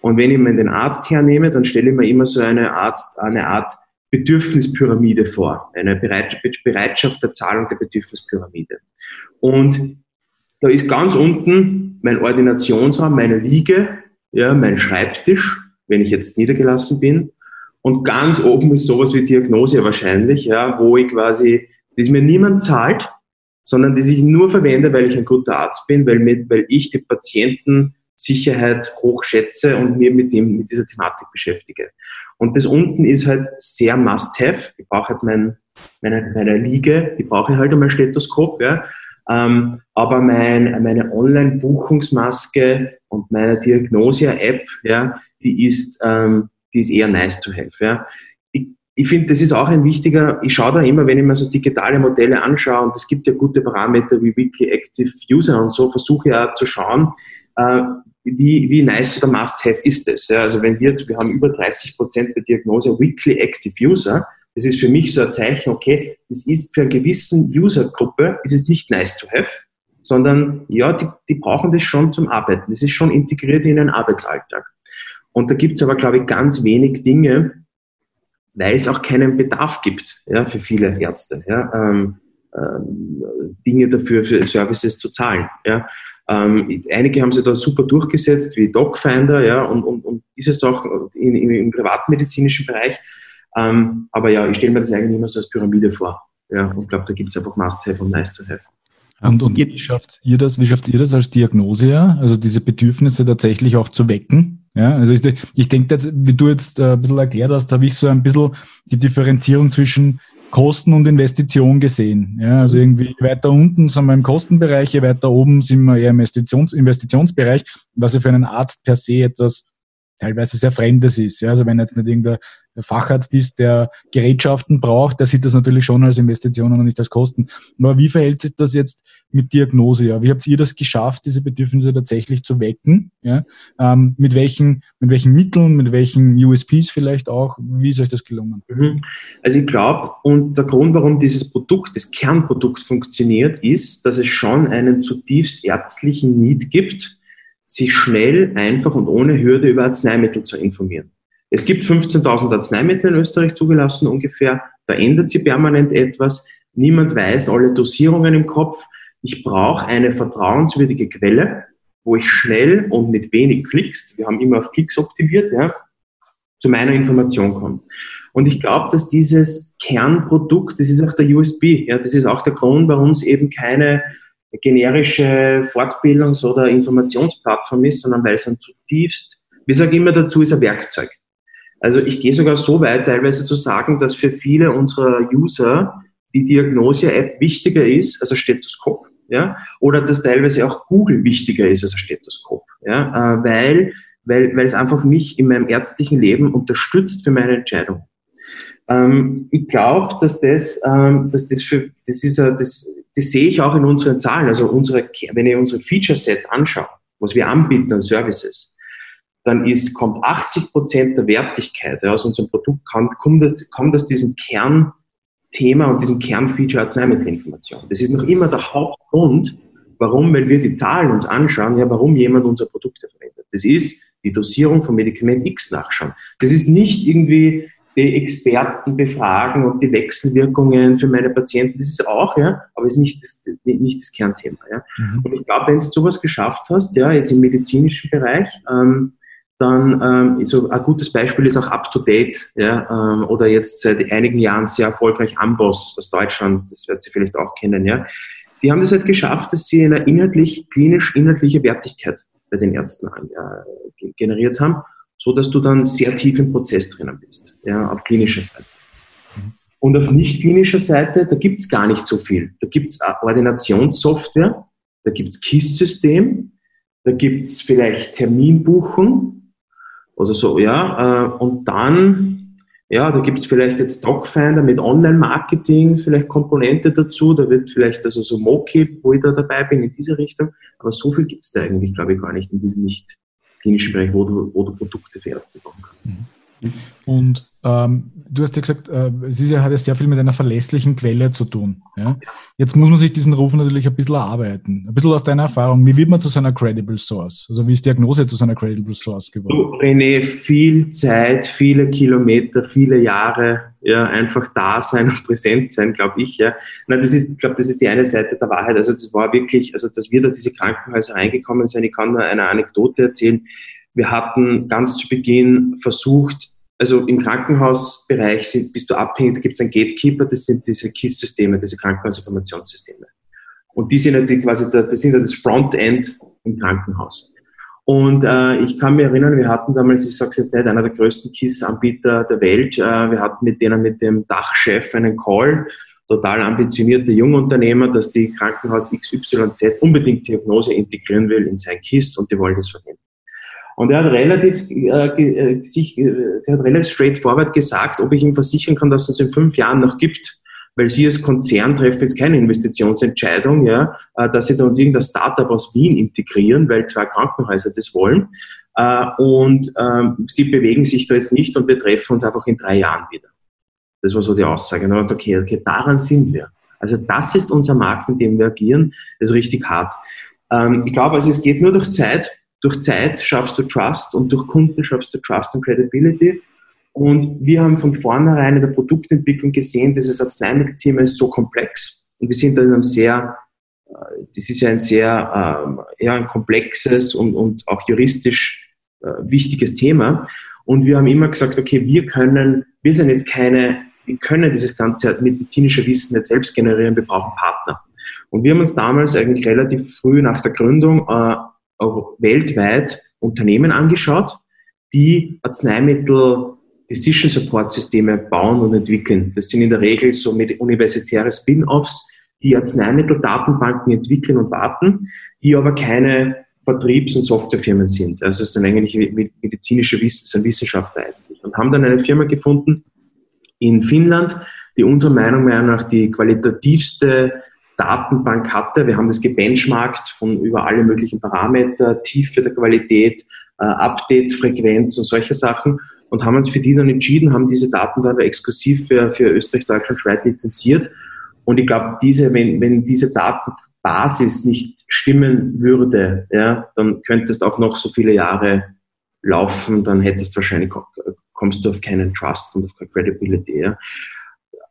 Und wenn ich mir den Arzt hernehme, dann stelle ich mir immer so eine, Arzt, eine Art Bedürfnispyramide vor, eine Bereitschaft der Zahlung der Bedürfnispyramide. Und da ist ganz unten mein Ordinationsraum, meine Liege, ja, mein Schreibtisch, wenn ich jetzt niedergelassen bin. Und ganz oben ist sowas wie Diagnose wahrscheinlich, ja, wo ich quasi, das mir niemand zahlt, sondern das ich nur verwende, weil ich ein guter Arzt bin, weil, mit, weil ich die Patientensicherheit hochschätze und mir mit, dem, mit dieser Thematik beschäftige. Und das unten ist halt sehr must-have. Ich brauche halt mein, meine, meine Liege, ich brauche halt einmal Stethoskop, ja. Ähm, aber mein, meine Online-Buchungsmaske und meine Diagnosia-App, ja, die ist, ähm, die ist eher nice to have. Ja. Ich, ich finde, das ist auch ein wichtiger, ich schaue da immer, wenn ich mir so digitale Modelle anschaue, und es gibt ja gute Parameter wie Weekly Active User und so, versuche ja zu schauen, äh, wie, wie nice oder must-have ist das. Ja. Also wenn wir jetzt, wir haben über 30 Prozent der Diagnose Weekly Active User, das ist für mich so ein Zeichen, okay, das ist für eine gewisse Usergruppe, ist es nicht nice to have, sondern ja, die, die brauchen das schon zum Arbeiten. Das ist schon integriert in den Arbeitsalltag. Und da gibt es aber, glaube ich, ganz wenig Dinge, weil es auch keinen Bedarf gibt ja, für viele Ärzte, ja, ähm, ähm, Dinge dafür, für Services zu zahlen. Ja. Ähm, einige haben sie da super durchgesetzt, wie DocFinder ja, und, und, und diese Sachen in, in, im privatmedizinischen Bereich. Ähm, aber ja, ich stelle mir das eigentlich immer so als Pyramide vor. Ja, und glaube, da gibt es einfach Must-Have und Nice-to-Have. Und, und wie schafft ihr das, wie schafft ihr das als Diagnose ja? Also diese Bedürfnisse tatsächlich auch zu wecken? Ja, also ich, ich denke, wie du jetzt äh, ein bisschen erklärt hast, habe ich so ein bisschen die Differenzierung zwischen Kosten und Investition gesehen. Ja, also irgendwie weiter unten sind wir im Kostenbereich, weiter oben sind wir eher im Investitions Investitionsbereich, was ja für einen Arzt per se etwas teilweise sehr Fremdes ist. Ja? Also wenn jetzt nicht irgendein Facharzt ist, der Gerätschaften braucht, der sieht das natürlich schon als Investition und nicht als Kosten. Aber wie verhält sich das jetzt mit Diagnose? Ja? Wie habt ihr das geschafft, diese Bedürfnisse tatsächlich zu wecken? Ja? Ähm, mit, welchen, mit welchen Mitteln, mit welchen USPs vielleicht auch? Wie ist euch das gelungen? Mhm. Also ich glaube, und der Grund, warum dieses Produkt, das Kernprodukt funktioniert, ist, dass es schon einen zutiefst ärztlichen Need gibt, sich schnell, einfach und ohne Hürde über Arzneimittel zu informieren. Es gibt 15.000 Arzneimittel in Österreich zugelassen ungefähr. Da ändert sich permanent etwas. Niemand weiß alle Dosierungen im Kopf. Ich brauche eine vertrauenswürdige Quelle, wo ich schnell und mit wenig Klicks, wir haben immer auf Klicks optimiert, ja, zu meiner Information komme. Und ich glaube, dass dieses Kernprodukt, das ist auch der USB, ja, das ist auch der Grund, warum es eben keine generische Fortbildungs- oder Informationsplattform ist, sondern weil es ein zutiefst, wie sage ich immer dazu, ist ein Werkzeug. Also ich gehe sogar so weit, teilweise zu sagen, dass für viele unserer User die Diagnose-App wichtiger ist als ein Stethoskop. Ja? Oder dass teilweise auch Google wichtiger ist als ein Stethoskop. Ja? Äh, weil, weil, weil es einfach mich in meinem ärztlichen Leben unterstützt für meine Entscheidung. Ähm, ich glaube, dass das, ähm, dass das für, das ist, a, das, das sehe ich auch in unseren Zahlen. Also unsere, wenn ich unsere Feature Set anschaue, was wir anbieten an Services, dann ist, kommt 80 Prozent der Wertigkeit ja, aus unserem Produkt, kommt, kommt, aus, kommt aus diesem Kernthema und diesem Kernfeature Arzneimittelinformation. Das ist noch immer der Hauptgrund, warum, wenn wir die Zahlen uns anschauen, ja, warum jemand unsere Produkte verwendet. Das ist die Dosierung von Medikament X nachschauen. Das ist nicht irgendwie die Experten befragen und die Wechselwirkungen für meine Patienten, das ist auch, ja, aber ist nicht das, nicht das Kernthema. Ja. Mhm. Und ich glaube, wenn du sowas geschafft hast, ja, jetzt im medizinischen Bereich, ähm, dann ähm, so ein gutes Beispiel ist auch Up to Date, ja, ähm, oder jetzt seit einigen Jahren sehr erfolgreich Amboss aus Deutschland, das wird Sie vielleicht auch kennen, ja. Die haben das halt geschafft, dass sie eine inhaltlich, klinisch inhaltliche Wertigkeit bei den Ärzten äh, generiert haben so dass du dann sehr tief im Prozess drinnen bist, ja, auf klinischer Seite. Und auf nicht klinischer Seite, da gibt's gar nicht so viel. Da gibt's Ordinationssoftware, da gibt's KISS-System, da gibt's vielleicht Terminbuchung oder so, ja. Äh, und dann, ja, da gibt's vielleicht jetzt DocFinder mit Online-Marketing, vielleicht Komponente dazu, da wird vielleicht also so Mokip, wo ich da dabei bin, in diese Richtung. Aber so viel gibt's da eigentlich, glaube ich, gar nicht in diesem nicht klinischen Bereich, wo du, wo du Produkte für Ärzte bauen kannst. Mhm. Und ähm, du hast ja gesagt, äh, es ist ja, hat ja sehr viel mit einer verlässlichen Quelle zu tun. Ja? Jetzt muss man sich diesen Ruf natürlich ein bisschen erarbeiten. Ein bisschen aus deiner Erfahrung. Wie wird man zu so einer Credible Source? Also wie ist Diagnose zu so einer Credible Source geworden? Du, René, viel Zeit, viele Kilometer, viele Jahre, ja, einfach da sein und präsent sein, glaube ich. Ja. Na, das ist, ich glaube, das ist die eine Seite der Wahrheit. Also das war wirklich, also dass wir da diese Krankenhäuser reingekommen sind. Ich kann nur eine Anekdote erzählen. Wir hatten ganz zu Beginn versucht, also im Krankenhausbereich sind, bist du abhängig, da gibt es einen Gatekeeper, das sind diese KISS-Systeme, diese Krankenhausinformationssysteme. Und die sind natürlich quasi, der, das sind ja das Frontend im Krankenhaus. Und äh, ich kann mich erinnern, wir hatten damals, ich sage es jetzt nicht, einer der größten KISS-Anbieter der Welt. Äh, wir hatten mit denen, mit dem Dachchef einen Call, total ambitionierte Jungunternehmer, dass die Krankenhaus XYZ unbedingt Diagnose integrieren will in sein KISS und die wollen das verwenden. Und er hat relativ, äh, äh, sich, äh, er hat relativ straightforward gesagt, ob ich ihm versichern kann, dass es uns in fünf Jahren noch gibt. Weil Sie als Konzern treffen jetzt keine Investitionsentscheidung, ja, äh, dass Sie da uns irgendein Startup aus Wien integrieren, weil zwei Krankenhäuser das wollen. Äh, und ähm, Sie bewegen sich da jetzt nicht und wir treffen uns einfach in drei Jahren wieder. Das war so die Aussage. Und dann dachte, okay, okay, daran sind wir. Also das ist unser Markt, in dem wir agieren. Das ist richtig hart. Ähm, ich glaube, also es geht nur durch Zeit durch Zeit schaffst du Trust und durch Kunden schaffst du Trust und Credibility. Und wir haben von vornherein in der Produktentwicklung gesehen, dieses Arzneimittelthema ist so komplex. Und wir sind da in einem sehr, äh, das ist ja ein sehr, ähm, ja, ein komplexes und, und auch juristisch äh, wichtiges Thema. Und wir haben immer gesagt, okay, wir können, wir sind jetzt keine, wir können dieses ganze medizinische Wissen nicht selbst generieren, wir brauchen Partner. Und wir haben uns damals eigentlich relativ früh nach der Gründung äh, weltweit Unternehmen angeschaut, die Arzneimittel Decision Support Systeme bauen und entwickeln. Das sind in der Regel so mit universitäre Spin-offs, die Arzneimitteldatenbanken entwickeln und warten, die aber keine Vertriebs- und Softwarefirmen sind. Also es sind eigentlich medizinische Wiss Wissenschaftler eigentlich. Und haben dann eine Firma gefunden in Finnland, die unserer Meinung nach die qualitativste Datenbank hatte. Wir haben das gebenchmarkt von über alle möglichen Parameter, Tiefe der Qualität, äh, Update-Frequenz und solche Sachen und haben uns für die dann entschieden, haben diese Daten dann exklusiv für, für Österreich, Deutschland, Schweiz lizenziert. Und ich glaube, diese, wenn, wenn diese Datenbasis nicht stimmen würde, ja, dann könntest auch noch so viele Jahre laufen, dann hättest wahrscheinlich, kommst du auf keinen Trust und auf keine Credibility. Ja.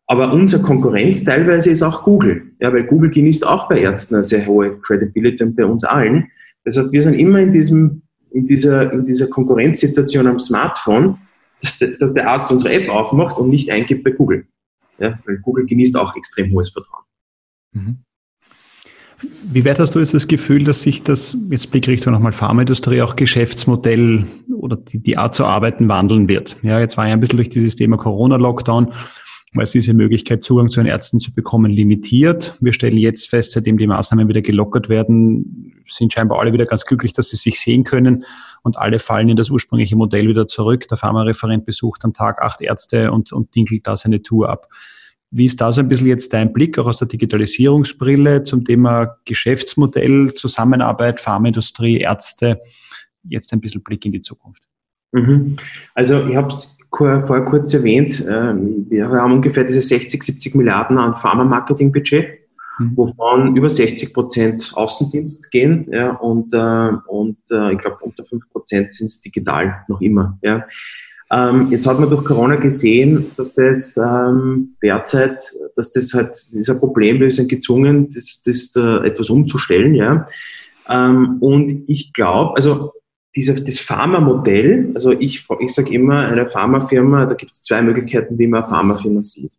Aber unsere Konkurrenz teilweise ist auch Google, ja, weil Google genießt auch bei Ärzten eine sehr hohe Credibility und bei uns allen. Das heißt, wir sind immer in diesem, in dieser, in dieser Konkurrenzsituation am Smartphone, dass, de, dass der Arzt unsere App aufmacht und nicht eingibt bei Google. Ja, weil Google genießt auch extrem hohes Vertrauen. Mhm. Wie weit hast du jetzt das Gefühl, dass sich das, jetzt Blickrichtung nochmal Pharmaindustrie, auch Geschäftsmodell oder die, die Art zu arbeiten wandeln wird? Ja, jetzt war ja ein bisschen durch dieses Thema Corona-Lockdown weil es diese Möglichkeit, Zugang zu den Ärzten zu bekommen, limitiert. Wir stellen jetzt fest, seitdem die Maßnahmen wieder gelockert werden, sind scheinbar alle wieder ganz glücklich, dass sie sich sehen können und alle fallen in das ursprüngliche Modell wieder zurück. Der Pharmareferent besucht am Tag acht Ärzte und, und dinkelt da seine Tour ab. Wie ist da so ein bisschen jetzt dein Blick, auch aus der Digitalisierungsbrille zum Thema Geschäftsmodell, Zusammenarbeit, Pharmaindustrie, Ärzte? Jetzt ein bisschen Blick in die Zukunft. Mhm. Also ich habe es vorher kurz erwähnt, ähm, wir haben ungefähr diese 60, 70 Milliarden an Pharma-Marketing-Budget, mhm. wovon über 60 Prozent Außendienst gehen ja, und, äh, und äh, ich glaube unter 5 Prozent sind es digital noch immer. Ja. Ähm, jetzt hat man durch Corona gesehen, dass das ähm, derzeit, dass das halt dieser Problem, wir sind gezwungen, das, das äh, etwas umzustellen. Ja. Ähm, und ich glaube, also dieser, das Pharma-Modell, also ich, ich sage immer, eine Pharmafirma, da gibt es zwei Möglichkeiten, wie man eine Pharmafirma sieht.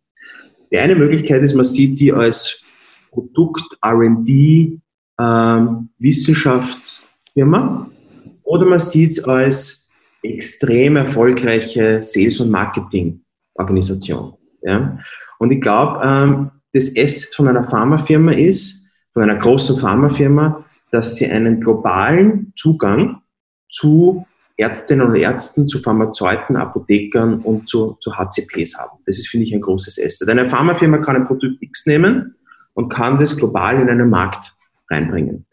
Die eine Möglichkeit ist, man sieht die als Produkt, R&D, ähm, Wissenschaftsfirma oder man sieht es als extrem erfolgreiche Sales- und Marketing-Organisation. Ja? Und ich glaube, ähm, das Asset von einer Pharmafirma ist, von einer großen Pharmafirma, dass sie einen globalen Zugang zu Ärztinnen und Ärzten, zu Pharmazeuten, Apothekern und zu, zu HCPs haben. Das ist, finde ich, ein großes Asset. Eine Pharmafirma kann ein Produkt X nehmen und kann das global in einen Markt reinbringen.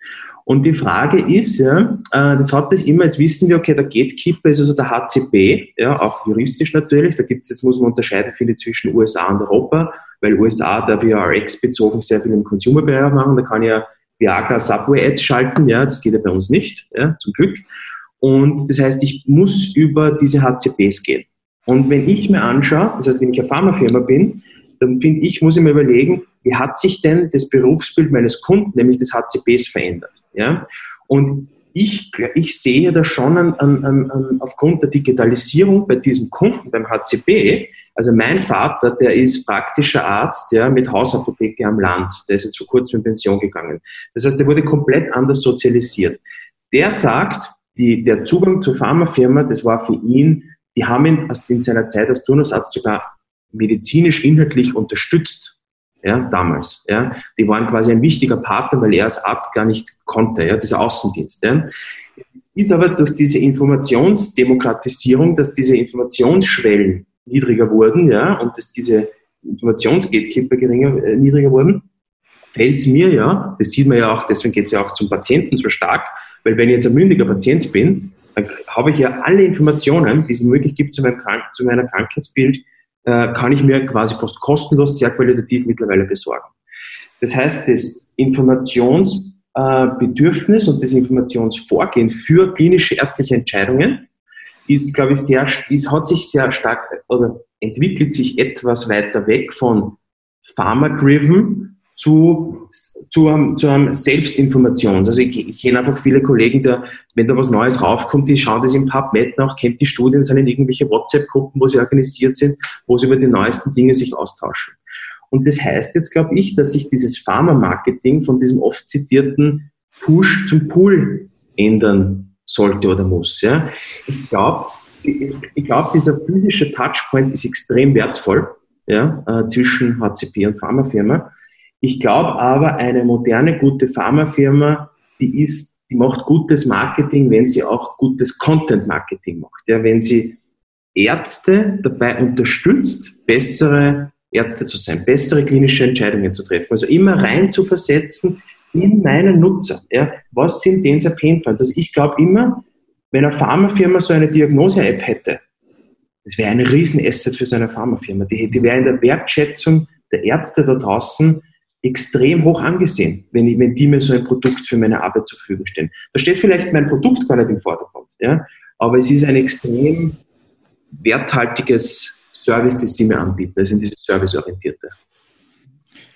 Und die Frage ist, ja, äh, das hat das immer, jetzt wissen wir, okay, der Gatekeeper ist also der HCP, ja, auch juristisch natürlich. Da gibt es, jetzt muss man unterscheiden, viele zwischen USA und Europa, weil USA darf ja RX-bezogen sehr viel im Consumer-Bereich machen. Da kann ja Viagra Subway-Ads schalten, ja, das geht ja bei uns nicht, ja, zum Glück. Und das heißt, ich muss über diese HCPs gehen. Und wenn ich mir anschaue, das heißt, wenn ich eine Pharmafirma bin, dann finde ich, muss ich mir überlegen, wie hat sich denn das Berufsbild meines Kunden, nämlich des HCPs, verändert? Ja? Und ich, ich sehe da schon an, an, an, aufgrund der Digitalisierung bei diesem Kunden, beim HCP, also mein Vater, der ist praktischer Arzt ja, mit Hausapotheke am Land, der ist jetzt vor kurzem in Pension gegangen. Das heißt, der wurde komplett anders sozialisiert. Der sagt, die, der Zugang zur Pharmafirma, das war für ihn, die haben ihn in seiner Zeit als Turnusarzt sogar medizinisch inhaltlich unterstützt. Ja, damals. Ja. Die waren quasi ein wichtiger Partner, weil er als Arzt gar nicht konnte, ja, dieser Außendienst. Ja. Ist aber durch diese Informationsdemokratisierung, dass diese Informationsschwellen niedriger wurden, ja, und dass diese Informationsgatekeeper geringer, äh, niedriger wurden, fällt mir ja, das sieht man ja auch, deswegen geht es ja auch zum Patienten so stark, weil wenn ich jetzt ein mündiger Patient bin, dann habe ich ja alle Informationen, die es möglich gibt zu meinem, Krank zu meiner Krankheitsbild, äh, kann ich mir quasi fast kostenlos, sehr qualitativ mittlerweile besorgen. Das heißt, das Informationsbedürfnis äh, und das Informationsvorgehen für klinische ärztliche Entscheidungen ist, glaube ich, sehr, ist, hat sich sehr stark oder entwickelt sich etwas weiter weg von Pharma-driven zu, zu, einem, zu einem Selbstinformations. Also ich, ich kenne einfach viele Kollegen, der, wenn da was Neues raufkommt, die schauen das im PubMed nach, kennt die Studien, sind in irgendwelche WhatsApp-Gruppen, wo sie organisiert sind, wo sie über die neuesten Dinge sich austauschen. Und das heißt jetzt, glaube ich, dass sich dieses Pharma-Marketing von diesem oft zitierten Push zum Pool ändern sollte oder muss. Ja. Ich glaube, ich glaube, dieser physische Touchpoint ist extrem wertvoll ja, äh, zwischen HCP und Pharmafirma. Ich glaube aber, eine moderne, gute Pharmafirma, die ist die macht gutes Marketing, wenn sie auch gutes Content-Marketing macht. Ja, wenn sie Ärzte dabei unterstützt, bessere Ärzte zu sein, bessere klinische Entscheidungen zu treffen. Also immer rein zu versetzen in meinen Nutzer. Ja, was sind denn seine Painpoints? Also ich glaube immer, wenn eine Pharmafirma so eine Diagnose-App hätte, das wäre ein Riesenasset für so eine Pharmafirma. Die, die wäre in der Wertschätzung der Ärzte da draußen extrem hoch angesehen, wenn, ich, wenn die mir so ein Produkt für meine Arbeit zur Verfügung stellen. Da steht vielleicht mein Produkt gar nicht im Vordergrund, ja, aber es ist ein extrem werthaltiges Service, das sie mir anbieten, also in dieses serviceorientierte.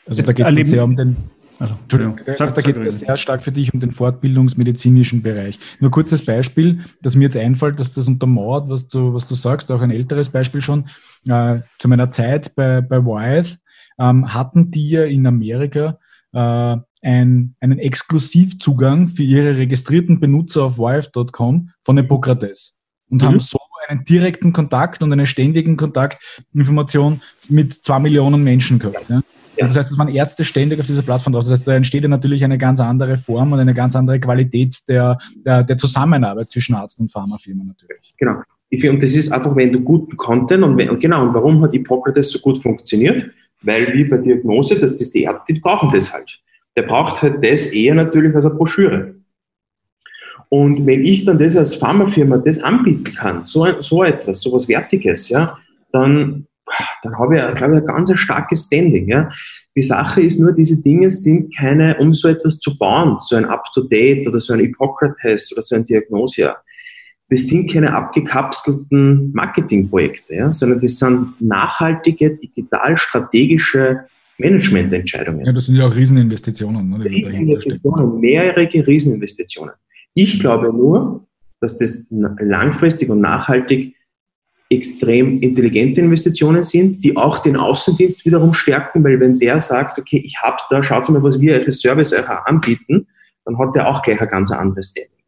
Also Jetzt da geht es sehr um den also, Entschuldigung. Sag, da geht es sehr stark für dich um den fortbildungsmedizinischen Bereich. Nur kurzes Beispiel, das mir jetzt einfällt, dass das untermauert, was du, was du sagst, auch ein älteres Beispiel schon. Äh, zu meiner Zeit bei, bei Wyeth ähm, hatten die ja in Amerika äh, ein, einen Exklusivzugang für ihre registrierten Benutzer auf Wyeth.com von Hippokrates und mhm. haben so einen direkten Kontakt und einen ständigen Kontakt, Information mit zwei Millionen Menschen gehabt. Ja. Ja. Das heißt, es waren Ärzte ständig auf dieser Plattform drauf. Das heißt, da entsteht ja natürlich eine ganz andere Form und eine ganz andere Qualität der, der, der Zusammenarbeit zwischen Arzt und Pharmafirma natürlich. Genau. Und das ist einfach, wenn du guten Content und, wenn, und genau, und warum hat Hippokrates so gut funktioniert? Weil wie bei Diagnose, dass das die Ärzte, die brauchen das halt. Der braucht halt das eher natürlich als eine Broschüre. Und wenn ich dann das als Pharmafirma das anbieten kann, so, so etwas, so was Wertiges, ja, dann dann habe ich, glaube ich, ein ganz starkes Standing. Ja. Die Sache ist nur, diese Dinge sind keine, um so etwas zu bauen, so ein Up-to-Date oder so ein Hippocrates oder so ein Diagnosia. Das sind keine abgekapselten Marketingprojekte, ja, sondern das sind nachhaltige, digital-strategische Managemententscheidungen. Ja, das sind ja auch Rieseninvestitionen. Ne, Rieseninvestitionen, mehrere Rieseninvestitionen. Ich glaube nur, dass das langfristig und nachhaltig extrem intelligente Investitionen sind, die auch den Außendienst wiederum stärken, weil wenn der sagt, okay, ich habe da, schaut mal, was wir als Service euch anbieten, dann hat der auch gleich ein ganz anderes Standing.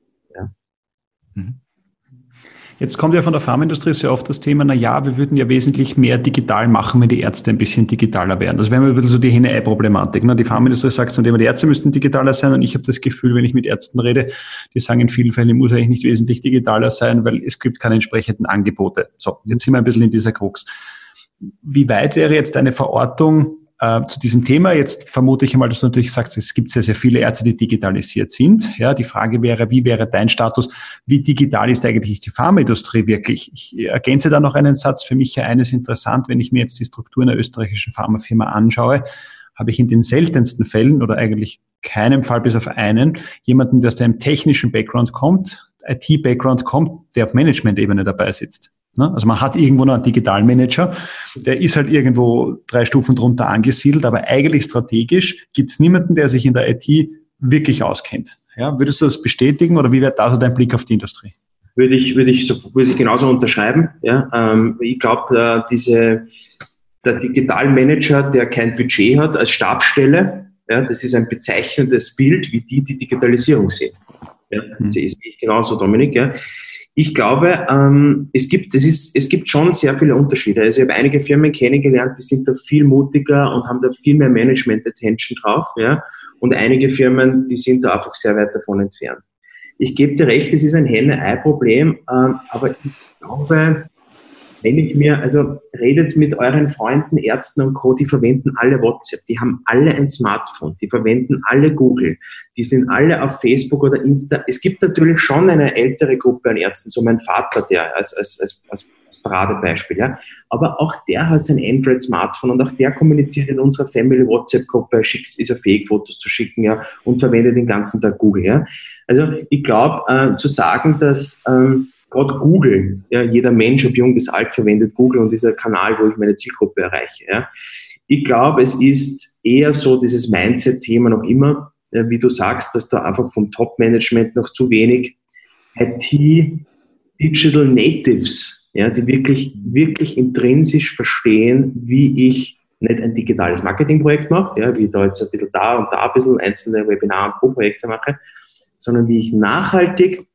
Jetzt kommt ja von der Pharmaindustrie sehr oft das Thema, na ja, wir würden ja wesentlich mehr digital machen, wenn die Ärzte ein bisschen digitaler wären. Also wir haben ein bisschen so die Henne-Ei-Problematik. Ne? Die Pharmaindustrie sagt zum Thema, die Ärzte müssten digitaler sein und ich habe das Gefühl, wenn ich mit Ärzten rede, die sagen in vielen Fällen, ich muss eigentlich nicht wesentlich digitaler sein, weil es gibt keine entsprechenden Angebote. So, jetzt sind wir ein bisschen in dieser Krux. Wie weit wäre jetzt eine Verortung äh, zu diesem Thema. Jetzt vermute ich einmal, dass du natürlich sagst, es gibt sehr, sehr viele Ärzte, die digitalisiert sind. Ja, die Frage wäre, wie wäre dein Status? Wie digital ist eigentlich die Pharmaindustrie wirklich? Ich ergänze da noch einen Satz. Für mich ja eines interessant, wenn ich mir jetzt die Struktur einer österreichischen Pharmafirma anschaue, habe ich in den seltensten Fällen oder eigentlich keinem Fall bis auf einen jemanden, der aus einem technischen Background kommt, IT-Background kommt, der auf Management-Ebene dabei sitzt. Ne? Also man hat irgendwo noch einen Digitalmanager, der ist halt irgendwo drei Stufen drunter angesiedelt, aber eigentlich strategisch gibt es niemanden, der sich in der IT wirklich auskennt. Ja, würdest du das bestätigen oder wie wäre da so dein Blick auf die Industrie? Würde ich, würde ich, würde ich genauso unterschreiben. Ja, ähm, ich glaube, äh, diese, der Digitalmanager, der kein Budget hat als Stabsstelle, ja, das ist ein bezeichnendes Bild, wie die die Digitalisierung sehen. Ja, das sehe ich genauso, Dominik. Ja. Ich glaube, ähm, es, gibt, es, ist, es gibt schon sehr viele Unterschiede. Also ich habe einige Firmen kennengelernt, die sind da viel mutiger und haben da viel mehr Management-Attention drauf. Ja? Und einige Firmen, die sind da einfach sehr weit davon entfernt. Ich gebe dir recht, es ist ein Henne-Ei-Problem, ähm, aber ich glaube, wenn ich mir, also redet mit euren Freunden, Ärzten und Co., die verwenden alle WhatsApp, die haben alle ein Smartphone, die verwenden alle Google, die sind alle auf Facebook oder Insta. Es gibt natürlich schon eine ältere Gruppe an Ärzten, so mein Vater, der als, als, als, als Paradebeispiel, ja. Aber auch der hat sein Android-Smartphone und auch der kommuniziert in unserer Family WhatsApp-Gruppe, ist er fähig, Fotos zu schicken, ja, und verwendet den ganzen Tag Google, ja. Also ich glaube, äh, zu sagen, dass ähm, gerade Google, ja, jeder Mensch, ob jung bis alt, verwendet Google und dieser Kanal, wo ich meine Zielgruppe erreiche. Ja. Ich glaube, es ist eher so dieses Mindset-Thema noch immer, ja, wie du sagst, dass da einfach vom Top-Management noch zu wenig IT-Digital Natives, ja, die wirklich, wirklich intrinsisch verstehen, wie ich nicht ein digitales Marketingprojekt mache, ja, wie ich da jetzt ein bisschen da und da ein bisschen einzelne Webinare und Pro-Projekte mache, sondern wie ich nachhaltig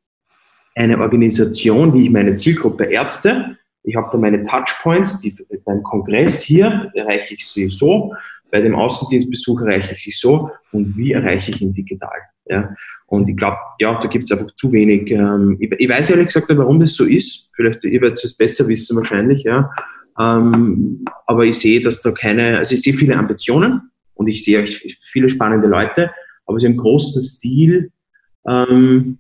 eine Organisation, wie ich meine Zielgruppe Ärzte, ich habe da meine Touchpoints, die, beim Kongress hier erreiche ich sie so, bei dem Außendienstbesuch erreiche ich sie so und wie erreiche ich ihn digital. Ja? Und ich glaube, ja, da gibt es einfach zu wenig. Ähm, ich, ich, weiß ehrlich gesagt nicht, warum das so ist. Vielleicht, ihr werdet es besser wissen wahrscheinlich, ja. Ähm, aber ich sehe, dass da keine, also ich sehe viele Ambitionen und ich sehe viele spannende Leute, aber so im großen Stil ähm,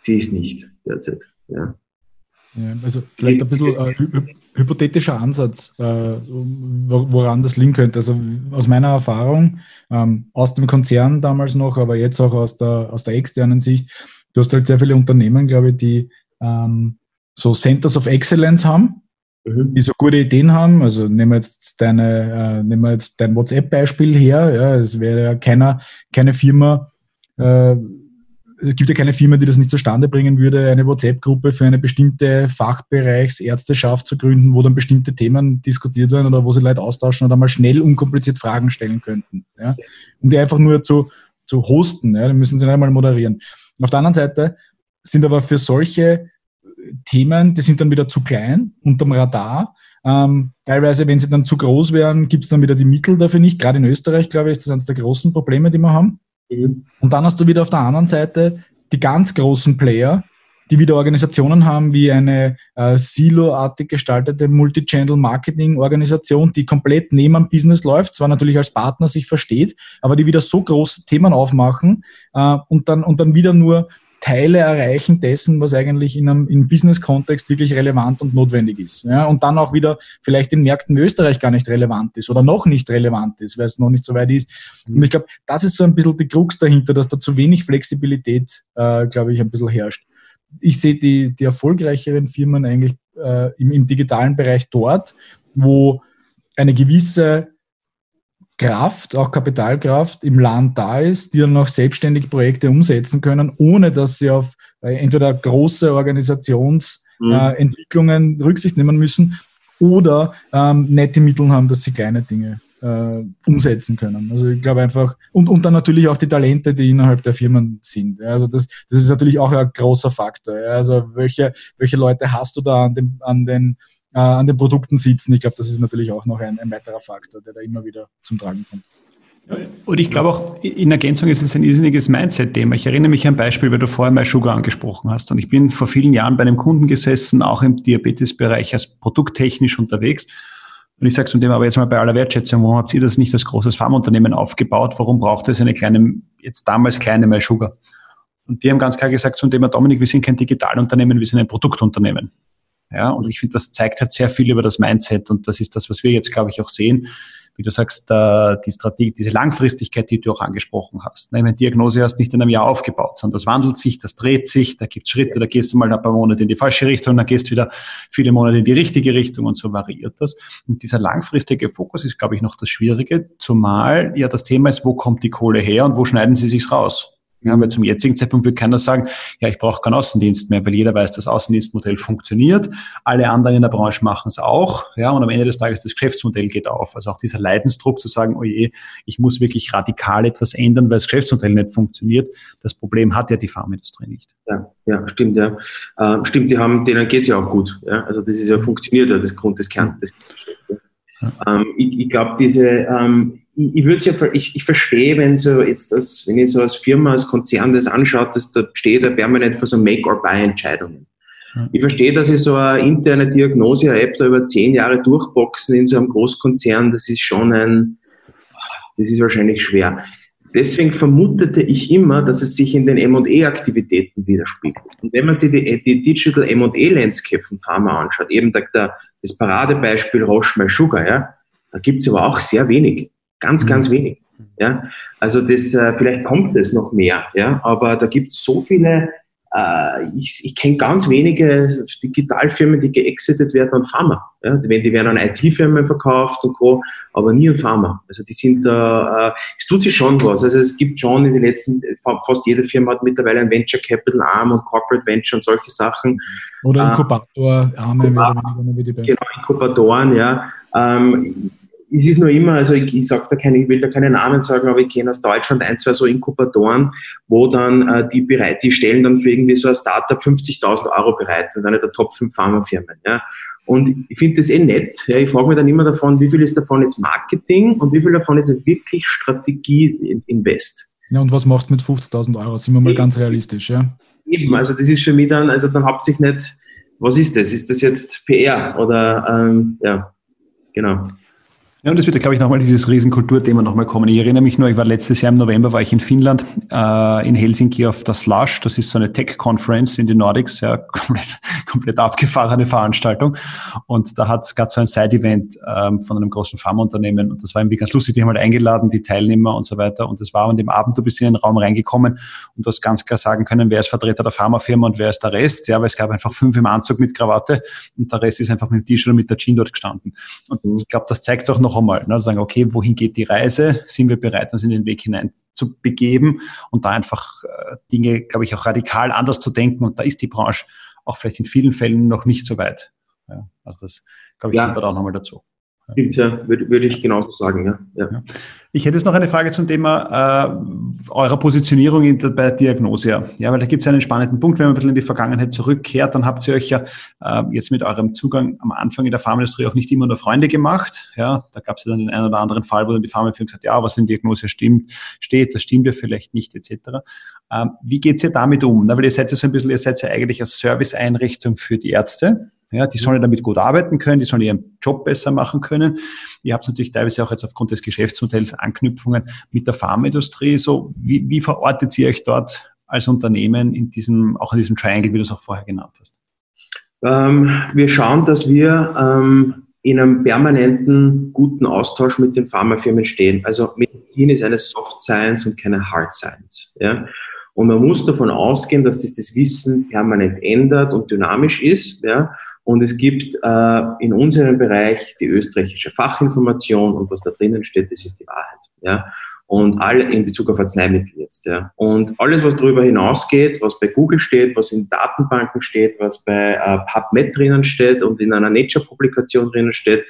sehe ich es nicht derzeit. Ja. Ja, also vielleicht ein bisschen äh, hypothetischer Ansatz, äh, woran das liegen könnte. Also aus meiner Erfahrung, ähm, aus dem Konzern damals noch, aber jetzt auch aus der, aus der externen Sicht, du hast halt sehr viele Unternehmen, glaube ich, die ähm, so Centers of Excellence haben, mhm. die so gute Ideen haben. Also nehmen wir jetzt deine, äh, nehmen wir jetzt dein WhatsApp-Beispiel her. Ja, es wäre ja keiner, keine Firma, äh, es gibt ja keine Firma, die das nicht zustande bringen würde, eine WhatsApp-Gruppe für eine bestimmte Fachbereichsärzteschaft zu gründen, wo dann bestimmte Themen diskutiert werden oder wo sie Leute austauschen oder mal schnell unkompliziert Fragen stellen könnten. Ja? Um die einfach nur zu, zu hosten, ja? dann müssen sie nicht einmal moderieren. Auf der anderen Seite sind aber für solche Themen, die sind dann wieder zu klein, unterm Radar. Ähm, teilweise, wenn sie dann zu groß wären, gibt es dann wieder die Mittel dafür nicht. Gerade in Österreich, glaube ich, ist das eines der großen Probleme, die wir haben. Und dann hast du wieder auf der anderen Seite die ganz großen Player, die wieder Organisationen haben wie eine äh, Silo-artig gestaltete Multi-Channel-Marketing-Organisation, die komplett neben dem Business läuft, zwar natürlich als Partner sich versteht, aber die wieder so große Themen aufmachen äh, und, dann, und dann wieder nur Teile erreichen dessen, was eigentlich in einem im Business-Kontext wirklich relevant und notwendig ist. Ja, und dann auch wieder vielleicht in Märkten in Österreich gar nicht relevant ist oder noch nicht relevant ist, weil es noch nicht so weit ist. Mhm. Und ich glaube, das ist so ein bisschen die Krux dahinter, dass da zu wenig Flexibilität, äh, glaube ich, ein bisschen herrscht. Ich sehe die, die erfolgreicheren Firmen eigentlich äh, im, im digitalen Bereich dort, wo eine gewisse Kraft, auch Kapitalkraft im Land da ist, die dann noch selbstständig Projekte umsetzen können, ohne dass sie auf äh, entweder große Organisationsentwicklungen mhm. äh, Rücksicht nehmen müssen oder ähm, nette Mittel haben, dass sie kleine Dinge äh, umsetzen können. Also ich glaube einfach, und, und dann natürlich auch die Talente, die innerhalb der Firmen sind. Ja, also das, das ist natürlich auch ein großer Faktor. Ja, also welche, welche Leute hast du da an, dem, an den äh, an den Produkten sitzen. Ich glaube, das ist natürlich auch noch ein, ein weiterer Faktor, der da immer wieder zum Tragen kommt. Und ich glaube auch, in Ergänzung ist es ein irrsinniges Mindset-Thema. Ich erinnere mich an ein Beispiel, weil du vorher mal Sugar angesprochen hast. Und ich bin vor vielen Jahren bei einem Kunden gesessen, auch im Diabetes-Bereich als produkttechnisch unterwegs. Und ich sage es dem aber jetzt mal bei aller Wertschätzung, warum habt ihr das nicht als großes Pharmaunternehmen aufgebaut? Warum braucht es eine kleine, jetzt damals kleine My Sugar? Und die haben ganz klar gesagt zum Thema, Dominik, wir sind kein Digitalunternehmen, wir sind ein Produktunternehmen. Ja, und ich finde, das zeigt halt sehr viel über das Mindset und das ist das, was wir jetzt, glaube ich, auch sehen. Wie du sagst, die Strategie, diese Langfristigkeit, die du auch angesprochen hast. Eine Diagnose hast nicht in einem Jahr aufgebaut, sondern das wandelt sich, das dreht sich, da gibt es Schritte, da gehst du mal ein paar Monate in die falsche Richtung, dann gehst du wieder viele Monate in die richtige Richtung und so variiert das. Und dieser langfristige Fokus ist, glaube ich, noch das Schwierige, zumal ja das Thema ist, wo kommt die Kohle her und wo schneiden sie sich's raus? Ja, weil zum jetzigen Zeitpunkt wird keiner sagen, ja, ich brauche keinen Außendienst mehr, weil jeder weiß, das Außendienstmodell funktioniert. Alle anderen in der Branche machen es auch. Ja, und am Ende des Tages das Geschäftsmodell geht auf. Also auch dieser Leidensdruck zu sagen, oh je, ich muss wirklich radikal etwas ändern, weil das Geschäftsmodell nicht funktioniert. Das Problem hat ja die Pharmaindustrie nicht. Ja, ja, stimmt, ja. Äh, stimmt, die haben, denen geht's ja auch gut. Ja? Also das ist ja funktioniert ja das Grund des Kern. Des, ja. ähm, ich ich glaube, diese ähm, ich, würde ja, ich, ich verstehe, wenn so jetzt das, wenn ich so als Firma, als Konzern das anschaut, dass da steht da permanent vor so Make-or-Buy-Entscheidungen. Ich verstehe, dass ich so eine interne Diagnose-App da über zehn Jahre durchboxen in so einem Großkonzern, das ist schon ein, das ist wahrscheinlich schwer. Deswegen vermutete ich immer, dass es sich in den M&E-Aktivitäten widerspiegelt. Und wenn man sich die, die Digital M&E-Landscape von Pharma anschaut, eben der, der, das Paradebeispiel Roche My Sugar, ja, da gibt es aber auch sehr wenig. Ganz, mhm. ganz wenig. Ja, also das, äh, vielleicht kommt es noch mehr, ja, aber da gibt es so viele, äh, ich, ich kenne ganz wenige Digitalfirmen, die geexitet werden an Pharma. Ja, die, die werden an IT-Firmen verkauft und Co., aber nie an Pharma. Also die sind da, äh, es tut sich schon was. Also es gibt schon in den letzten, fast jede Firma hat mittlerweile ein Venture Capital Arm und Corporate Venture und solche Sachen. Oder äh, Inkubator, Arme, Inkubator, Genau, Inkubatoren, ja. Ähm, es ist nur immer, also ich, ich sag da keine, ich will da keine Namen sagen, aber ich kenne aus Deutschland ein, zwei so Inkubatoren, wo dann äh, die bereit, die stellen dann für irgendwie so ein Startup 50.000 Euro bereit. Das ist eine der Top 5 Pharmafirmen. Ja. Und ich finde das eh nett. Ja. Ich frage mich dann immer davon, wie viel ist davon jetzt Marketing und wie viel davon ist wirklich Strategie-Invest. Ja, und was machst du mit 50.000 Euro? Sind wir mal ganz realistisch, ja? Eben, also das ist für mich dann, also dann habt sich nicht, was ist das? Ist das jetzt PR oder, ähm, ja, genau. Ja, und es wird, glaube ich, nochmal dieses Riesenkulturthema nochmal kommen. Ich erinnere mich nur, ich war letztes Jahr im November, war ich in Finnland, äh, in Helsinki auf der Slush. Das ist so eine Tech-Conference in den Nordics, ja, komplett, komplett abgefahrene Veranstaltung. Und da hat es gerade so ein Side-Event ähm, von einem großen Pharmaunternehmen. Und das war irgendwie ganz lustig. Die haben halt eingeladen, die Teilnehmer und so weiter. Und das war an dem Abend, du bist in den Raum reingekommen und du hast ganz klar sagen können, wer ist Vertreter der Pharmafirma und wer ist der Rest. Ja, weil es gab einfach fünf im Anzug mit Krawatte und der Rest ist einfach mit dem T-Shirt und mit der Jeans dort gestanden. Und ich glaube, das zeigt auch noch einmal, ne, sagen, okay, wohin geht die Reise? Sind wir bereit, uns in den Weg hinein zu begeben und da einfach äh, Dinge, glaube ich, auch radikal anders zu denken. Und da ist die Branche auch vielleicht in vielen Fällen noch nicht so weit. Ja, also das, glaube ich, ja. kommt da auch nochmal dazu. Stimmt, ja, würde, würde ich genauso sagen, ja. ja. Ich hätte jetzt noch eine Frage zum Thema äh, eurer Positionierung in, bei der Diagnose. Ja, weil da gibt es einen spannenden Punkt, wenn man ein bisschen in die Vergangenheit zurückkehrt, dann habt ihr euch ja äh, jetzt mit eurem Zugang am Anfang in der Pharmaindustrie auch nicht immer nur Freunde gemacht. Ja, da gab es ja dann den einen oder anderen Fall, wo dann die Pharmafirma gesagt hat, ja, was in Diagnose stimmt, steht, das stimmt ja vielleicht nicht, etc. Ähm, wie geht's ihr damit um? Na, weil ihr seid ja so ein bisschen, ihr seid ja eigentlich als Serviceeinrichtung für die Ärzte. Ja, die sollen damit gut arbeiten können, die sollen ihren Job besser machen können. Ihr habt natürlich teilweise auch jetzt aufgrund des Geschäftsmodells Anknüpfungen mit der Pharmaindustrie. So, wie, wie verortet ihr euch dort als Unternehmen in diesem, auch in diesem Triangle, wie du es auch vorher genannt hast? Ähm, wir schauen, dass wir ähm, in einem permanenten guten Austausch mit den Pharmafirmen stehen. Also Medizin ist eine Soft Science und keine Hard Science. Ja? Und man muss davon ausgehen, dass das, das Wissen permanent ändert und dynamisch ist. Ja? Und es gibt äh, in unserem Bereich die österreichische Fachinformation und was da drinnen steht, das ist die Wahrheit. Ja? Und all in Bezug auf Arzneimittel jetzt. Ja? Und alles, was darüber hinausgeht, was bei Google steht, was in Datenbanken steht, was bei äh, PubMed drinnen steht und in einer Nature-Publikation drinnen steht,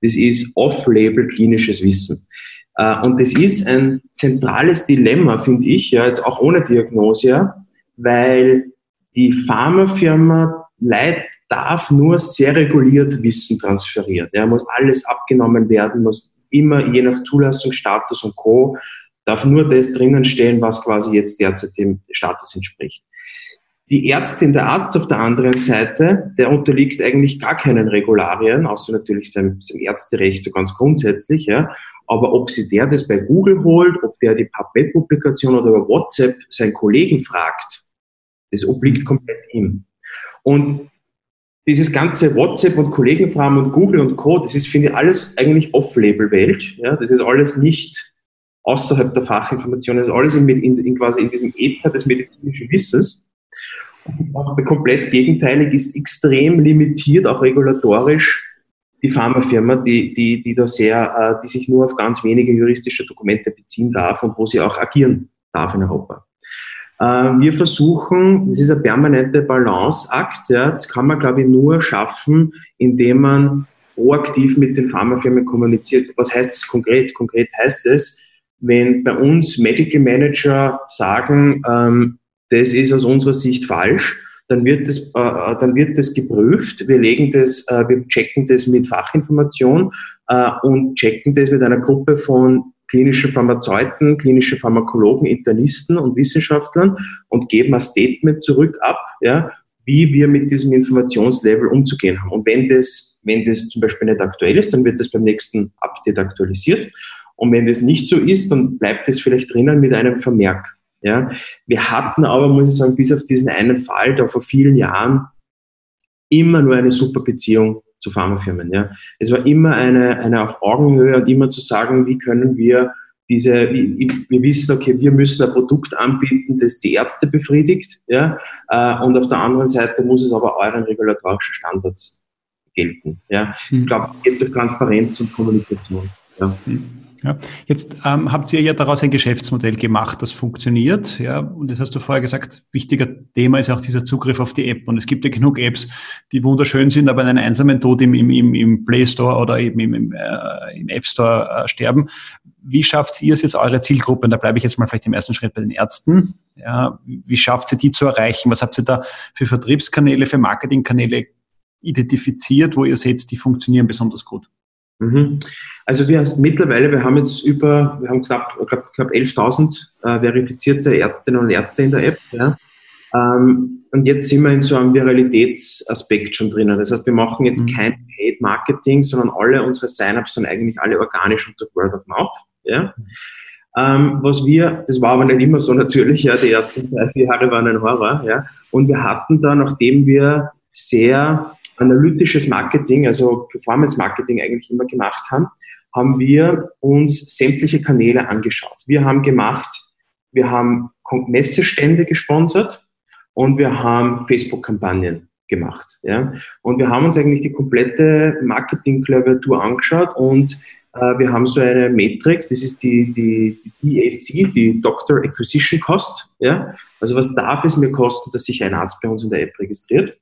das ist off-label klinisches Wissen. Äh, und das ist ein zentrales Dilemma, finde ich, ja, jetzt auch ohne Diagnose, weil die Pharmafirma leid, darf nur sehr reguliert Wissen transferieren. Ja, muss alles abgenommen werden, muss immer je nach Zulassungsstatus und Co. darf nur das drinnen stehen, was quasi jetzt derzeit dem Status entspricht. Die Ärztin, der Arzt auf der anderen Seite, der unterliegt eigentlich gar keinen Regularien, außer natürlich seinem, seinem Ärzterecht so ganz grundsätzlich. Ja. Aber ob sie der das bei Google holt, ob der die PubMed-Publikation oder über WhatsApp seinen Kollegen fragt, das obliegt komplett ihm. Und dieses ganze WhatsApp und Kollegenfragen und Google und Co., das ist, finde ich, alles eigentlich Off-Label-Welt. Ja, das ist alles nicht außerhalb der Fachinformation, das ist alles in, in, in quasi in diesem Äther des medizinischen Wissens. Und auch komplett gegenteilig ist extrem limitiert, auch regulatorisch, die Pharmafirma, die, die, die da sehr, äh, die sich nur auf ganz wenige juristische Dokumente beziehen darf und wo sie auch agieren darf in Europa. Äh, wir versuchen, das ist ein permanenter Balanceakt, ja, das kann man, glaube ich, nur schaffen, indem man proaktiv mit den Pharmafirmen kommuniziert. Was heißt das konkret? Konkret heißt es, wenn bei uns Medical Manager sagen, ähm, das ist aus unserer Sicht falsch, dann wird das, äh, äh dann wird das geprüft. Wir legen das, äh, wir checken das mit Fachinformation äh, und checken das mit einer Gruppe von klinische Pharmazeuten, klinische Pharmakologen, Internisten und Wissenschaftlern und geben ein Statement zurück ab, ja, wie wir mit diesem Informationslevel umzugehen haben. Und wenn das, wenn das zum Beispiel nicht aktuell ist, dann wird das beim nächsten Update aktualisiert. Und wenn das nicht so ist, dann bleibt es vielleicht drinnen mit einem Vermerk. Ja. Wir hatten aber, muss ich sagen, bis auf diesen einen Fall da vor vielen Jahren immer nur eine super Beziehung zu Pharmafirmen. Ja. Es war immer eine, eine auf Augenhöhe und immer zu sagen, wie können wir diese, wir wissen, okay, wir müssen ein Produkt anbieten, das die Ärzte befriedigt, ja, äh, und auf der anderen Seite muss es aber euren regulatorischen Standards gelten, ja. Ich hm. glaube, es geht durch Transparenz und Kommunikation, ja. Hm. Ja. Jetzt ähm, habt ihr ja daraus ein Geschäftsmodell gemacht, das funktioniert. Ja, und das hast du vorher gesagt, wichtiger Thema ist auch dieser Zugriff auf die App. Und es gibt ja genug Apps, die wunderschön sind, aber einen einsamen Tod im, im, im Play Store oder eben im, im, äh, im App Store äh, sterben. Wie schafft ihr es jetzt, eure Zielgruppe, und da bleibe ich jetzt mal vielleicht im ersten Schritt bei den Ärzten, ja, wie schafft ihr die zu erreichen? Was habt ihr da für Vertriebskanäle, für Marketingkanäle identifiziert, wo ihr seht, die funktionieren besonders gut? Mhm. Also wir mittlerweile, wir haben jetzt über, wir haben knapp, knapp, knapp 11.000 äh, verifizierte Ärztinnen und Ärzte in der App. Ja. Ähm, und jetzt sind wir in so einem Viralitätsaspekt schon drinnen. Das heißt, wir machen jetzt mhm. kein Paid Marketing, sondern alle unsere Sign-ups sind eigentlich alle organisch unter Word of Mouth. Ja. Ähm, was wir, das war aber nicht immer so natürlich, ja, die ersten drei, vier Jahre waren ein Horror, ja. Und wir hatten da, nachdem wir sehr analytisches Marketing, also Performance Marketing eigentlich immer gemacht haben, haben wir uns sämtliche Kanäle angeschaut. Wir haben gemacht, wir haben Messestände gesponsert und wir haben Facebook-Kampagnen gemacht. Ja? Und wir haben uns eigentlich die komplette Marketing-Klaviatur angeschaut und äh, wir haben so eine Metrik, das ist die, die, die DAC, die Doctor Acquisition Cost. Ja? Also was darf es mir kosten, dass sich ein Arzt bei uns in der App registriert?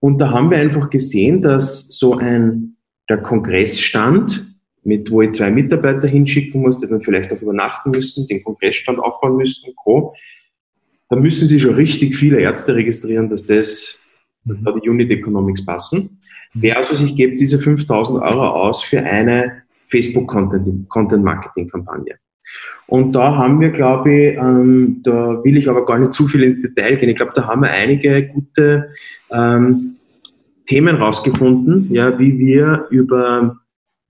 Und da haben wir einfach gesehen, dass so ein der Kongressstand, mit, wo ich zwei Mitarbeiter hinschicken muss, die dann vielleicht auch übernachten müssen, den Kongressstand aufbauen müssen, Co. Da müssen sich schon richtig viele Ärzte registrieren, dass das, dass da die Unit Economics passen. Versus ich gebe diese 5000 Euro aus für eine Facebook Content, Content Marketing Kampagne. Und da haben wir, glaube ich, ähm, da will ich aber gar nicht zu viel ins Detail gehen. Ich glaube, da haben wir einige gute ähm, Themen rausgefunden, ja, wie wir über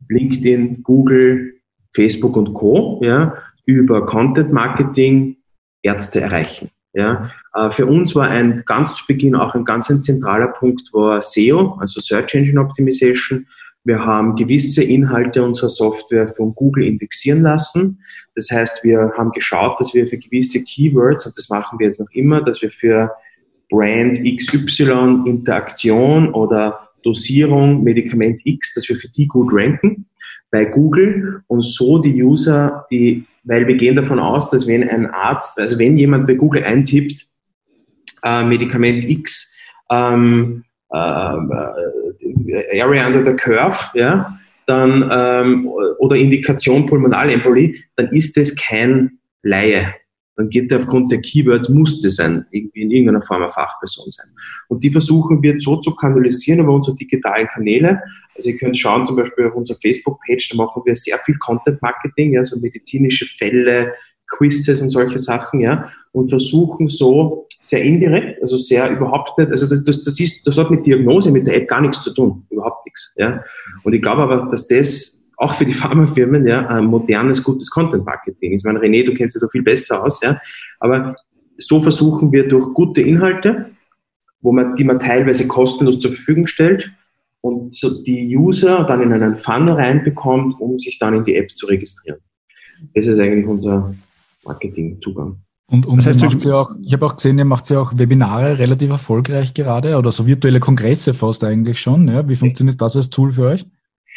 LinkedIn, Google, Facebook und Co. Ja, über Content Marketing Ärzte erreichen. Ja. Äh, für uns war ein ganz zu Beginn auch ein ganz ein zentraler Punkt war SEO, also Search Engine Optimization. Wir haben gewisse Inhalte unserer Software von Google indexieren lassen. Das heißt, wir haben geschaut, dass wir für gewisse Keywords, und das machen wir jetzt noch immer, dass wir für Brand XY Interaktion oder Dosierung Medikament X, dass wir für die gut ranken bei Google. Und so die User, die, weil wir gehen davon aus, dass wenn ein Arzt, also wenn jemand bei Google eintippt, äh, Medikament X, ähm, äh, äh, Area under the Curve, ja, dann, ähm, oder Indikation Pulmonalembolie, dann ist das kein Laie dann geht er aufgrund der Keywords, muss das sein, irgendwie in irgendeiner Form eine Fachperson sein. Und die versuchen wir so zu kanalisieren über unsere digitalen Kanäle. Also ihr könnt schauen, zum Beispiel auf unserer Facebook-Page, da machen wir sehr viel Content-Marketing, ja, so medizinische Fälle, Quizzes und solche Sachen, ja, und versuchen so sehr indirekt, also sehr überhaupt nicht, also das, das, das ist, das hat mit Diagnose, mit der App gar nichts zu tun, überhaupt nichts, ja. Und ich glaube aber, dass das auch für die Pharmafirmen ja, ein modernes, gutes Content-Marketing. Ich meine, René, du kennst dich da viel besser aus, ja. Aber so versuchen wir durch gute Inhalte, wo man, die man teilweise kostenlos zur Verfügung stellt und so die User dann in einen Funnel reinbekommt, um sich dann in die App zu registrieren. Das ist eigentlich unser Marketing-Zugang. Und, und das heißt, macht sie auch, ich habe auch gesehen, ihr macht ja auch Webinare relativ erfolgreich gerade oder so virtuelle Kongresse fast eigentlich schon. Ja? Wie funktioniert das als Tool für euch?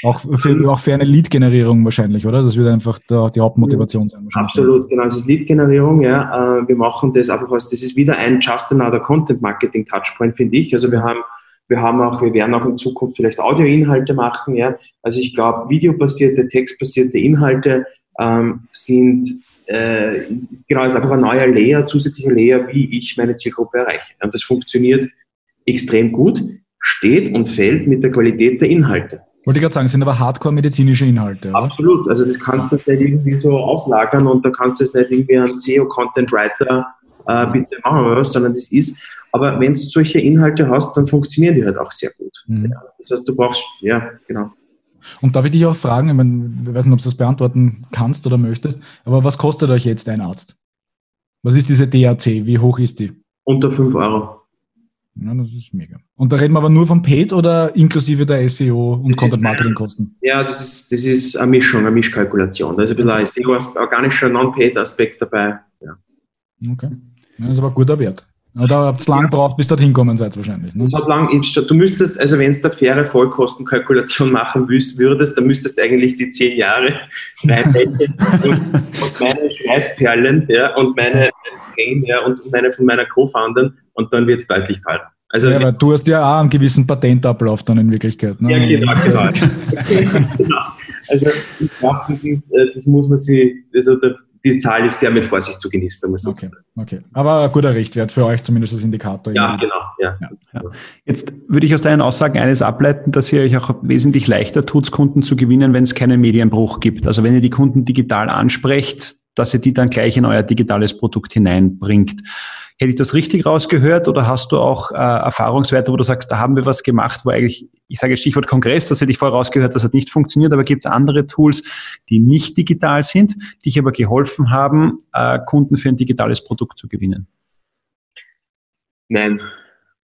Auch für, auch für eine Lead-Generierung wahrscheinlich, oder? Das wird einfach der, die Hauptmotivation sein. Absolut, genau. Das ist Lead-Generierung, ja. Äh, wir machen das einfach als, das ist wieder ein Just Another Content Marketing Touchpoint, finde ich. Also wir haben, wir haben auch, wir werden auch in Zukunft vielleicht Audioinhalte machen, ja. Also ich glaube, videobasierte, textbasierte Inhalte ähm, sind äh, genau, ist einfach ein neuer Layer, zusätzlicher Layer, wie ich meine Zielgruppe erreiche. Und das funktioniert extrem gut, steht und fällt mit der Qualität der Inhalte. Wollte ich gerade sagen, sind aber hardcore-medizinische Inhalte. Oder? Absolut. Also das kannst du nicht irgendwie so auslagern und da kannst du es nicht irgendwie an SEO-Content-Writer äh, bitte machen oder was, sondern das ist, aber wenn du solche Inhalte hast, dann funktionieren die halt auch sehr gut. Mhm. Ja, das heißt, du brauchst, ja, genau. Und darf ich dich auch fragen, ich, meine, ich weiß nicht, ob du das beantworten kannst oder möchtest, aber was kostet euch jetzt ein Arzt? Was ist diese DAC? Wie hoch ist die? Unter 5 Euro. Ja, das ist mega. Und da reden wir aber nur von Paid oder inklusive der SEO und Content-Marketing-Kosten? Ja, das ist, das ist eine Mischung, eine Mischkalkulation. Da ist ein bisschen ein SEO, organischer Non-Paid-Aspekt dabei. Ja. Okay. Ja, das ist aber guter Wert. Da habt ihr lang braucht, bis dorthin kommen seid wahrscheinlich. Ne? hat lang, du müsstest, also wenn du eine faire Vollkostenkalkulation machen würdest, dann müsstest du eigentlich die zehn Jahre reinrechnen und, und, meine Schweißperlen ja, und meine Pain ja, und meine von meiner Co-Foundern und dann wird es deutlich teurer. Also, ja, aber du hast ja auch einen gewissen Patentablauf dann in Wirklichkeit. Ne? Ja, genau, genau. genau. Also ich glaube, das, äh, das, muss man sich, also die Zahl ist sehr mit Vorsicht zu genießen, muss okay, okay. Aber ein guter Richtwert für euch zumindest als Indikator. Ja, genau. Ja. ja. Jetzt würde ich aus deinen Aussagen eines ableiten, dass ihr euch auch wesentlich leichter tut, Kunden zu gewinnen, wenn es keinen Medienbruch gibt. Also wenn ihr die Kunden digital ansprecht, dass ihr die dann gleich in euer digitales Produkt hineinbringt. Hätte ich das richtig rausgehört oder hast du auch äh, Erfahrungswerte, wo du sagst, da haben wir was gemacht, wo eigentlich, ich sage Stichwort Kongress, das hätte ich vorher rausgehört, das hat nicht funktioniert, aber gibt es andere Tools, die nicht digital sind, die ich aber geholfen haben, äh, Kunden für ein digitales Produkt zu gewinnen? Nein.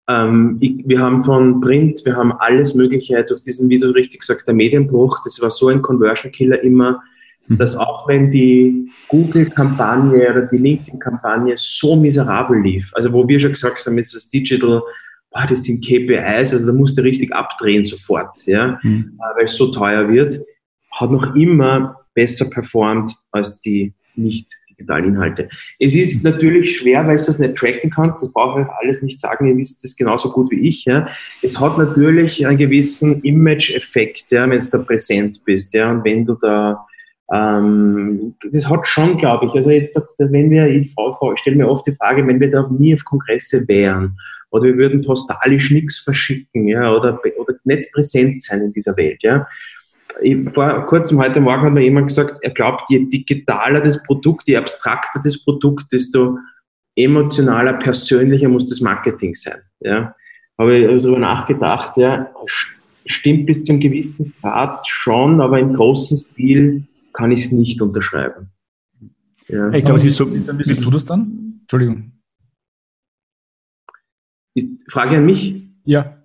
Ähm, ich, wir haben von Print, wir haben alles Mögliche durch diesen, wie du richtig sagst, der Medienbruch, das war so ein Conversion-Killer immer Mhm. Dass auch wenn die Google-Kampagne oder die LinkedIn-Kampagne so miserabel lief, also wo wir schon gesagt haben, jetzt das Digital, boah, das sind KPIs, also da musst du richtig abdrehen sofort, ja, mhm. Äh, weil es so teuer wird, hat noch immer besser performt als die nicht digitalen Inhalte. Es ist natürlich schwer, weil du das nicht tracken kannst, das brauche ich alles nicht sagen, ihr wisst das genauso gut wie ich. Ja. Es hat natürlich einen gewissen Image-Effekt, ja, wenn du da präsent bist, ja, und wenn du da ähm, das hat schon, glaube ich, also jetzt, wenn wir, ich, stelle mir oft die Frage, wenn wir da nie auf Kongresse wären oder wir würden postalisch nichts verschicken, ja, oder, oder nicht präsent sein in dieser Welt, ja. Vor kurzem heute Morgen hat mir jemand gesagt, er glaubt, je digitaler das Produkt, je abstrakter das Produkt, desto emotionaler, persönlicher muss das Marketing sein, ja. Habe ich darüber nachgedacht, ja, stimmt bis zu einem gewissen Grad schon, aber im großen Stil kann ich es nicht unterschreiben. Ja. Ich glaube, es ist so. Wie siehst du das dann? Entschuldigung. Ist, Frage an mich? Ja.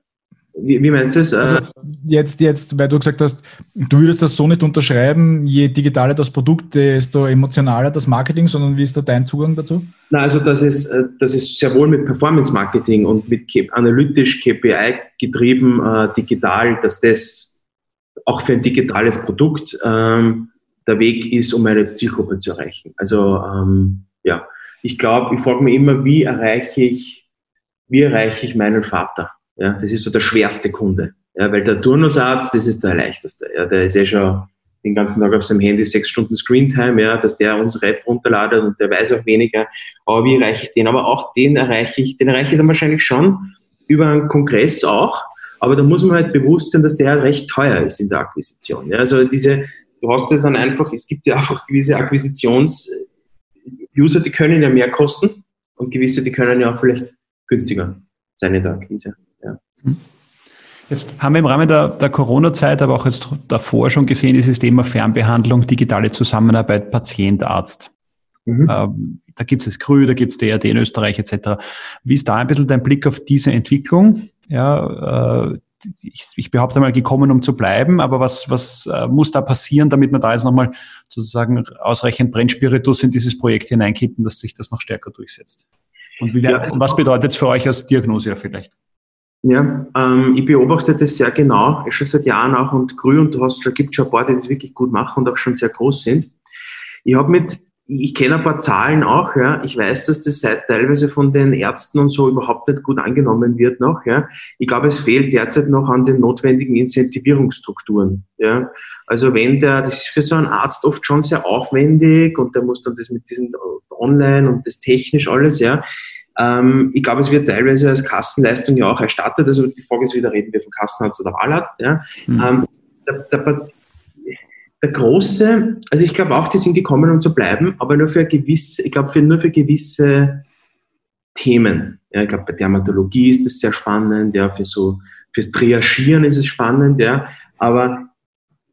Wie, wie meinst du es? Also jetzt, jetzt, weil du gesagt hast, du würdest das so nicht unterschreiben, je digitaler das Produkt, desto emotionaler das Marketing, sondern wie ist da dein Zugang dazu? Na, also das ist, äh, das ist sehr wohl mit Performance Marketing und mit analytisch KPI getrieben äh, digital, dass das auch für ein digitales Produkt ähm, der Weg ist, um eine Zielgruppe zu erreichen. Also ähm, ja, ich glaube, ich frage mich immer, wie erreiche ich, wie erreiche ich meinen Vater? Ja, das ist so der schwerste Kunde. Ja, weil der Turnusarzt, das ist der leichteste. Ja, der ist ja schon den ganzen Tag auf seinem Handy sechs Stunden Screentime, ja, dass der uns Rap runterladet und der weiß auch weniger. Aber wie erreiche ich den? Aber auch den erreiche ich, den erreiche ich dann wahrscheinlich schon über einen Kongress auch. Aber da muss man halt bewusst sein, dass der recht teuer ist in der Akquisition. Ja, also diese, du hast es dann einfach, es gibt ja einfach gewisse Akquisitions-User, die können ja mehr kosten und gewisse, die können ja auch vielleicht günstiger sein in der Akquise. Ja. Jetzt haben wir im Rahmen der, der Corona-Zeit, aber auch jetzt davor schon gesehen, dieses Thema Fernbehandlung, digitale Zusammenarbeit, Patient-Arzt. Mhm. Ähm, da gibt es Krü, da gibt es DRD in Österreich etc. Wie ist da ein bisschen dein Blick auf diese Entwicklung? Ja, äh, ich, ich behaupte mal, gekommen, um zu bleiben. Aber was, was äh, muss da passieren, damit man da jetzt nochmal sozusagen ausreichend Brennspiritus in dieses Projekt hineinkippen, dass sich das noch stärker durchsetzt? Und, wie, ja, und was bedeutet es für euch als Diagnose vielleicht? Ja, ähm, ich beobachte das sehr genau, schon seit Jahren auch und Grün und du hast schon, gibt schon ein paar, die das wirklich gut machen und auch schon sehr groß sind. Ich habe mit ich kenne ein paar Zahlen auch, ja. Ich weiß, dass das seit teilweise von den Ärzten und so überhaupt nicht gut angenommen wird noch, ja. Ich glaube, es fehlt derzeit noch an den notwendigen Incentivierungsstrukturen, ja. Also wenn der, das ist für so einen Arzt oft schon sehr aufwendig und der muss dann das mit diesem Online und das technisch alles, ja. Ähm, ich glaube, es wird teilweise als Kassenleistung ja auch erstattet. Also die Frage ist wieder, reden wir von Kassenarzt oder Wahlarzt, ja. Mhm. Ähm, der, der, der große, also ich glaube auch, die sind gekommen, um zu bleiben, aber nur für gewisse, ich glaube, für, nur für gewisse Themen. Ja, ich glaube, bei Dermatologie ist das sehr spannend, ja, für so, fürs Triagieren ist es spannend, ja, aber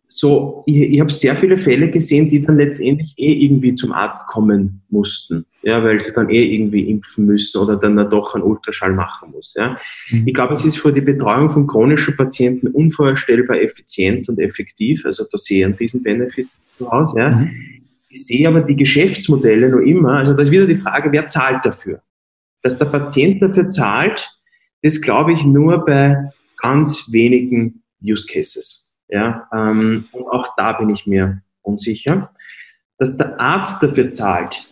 so, ich, ich habe sehr viele Fälle gesehen, die dann letztendlich eh irgendwie zum Arzt kommen mussten, ja, weil sie dann eh irgendwie impfen müssen oder dann doch einen Ultraschall machen muss. Ja. Mhm. Ich glaube, es ist für die Betreuung von chronischen Patienten unvorstellbar effizient und effektiv, also da sehe ich einen riesen Benefit voraus. Ja. Mhm. Ich sehe aber die Geschäftsmodelle noch immer, also da ist wieder die Frage, wer zahlt dafür? Dass der Patient dafür zahlt, das glaube ich nur bei ganz wenigen Use Cases. Ja, ähm, und auch da bin ich mir unsicher. Dass der Arzt dafür zahlt,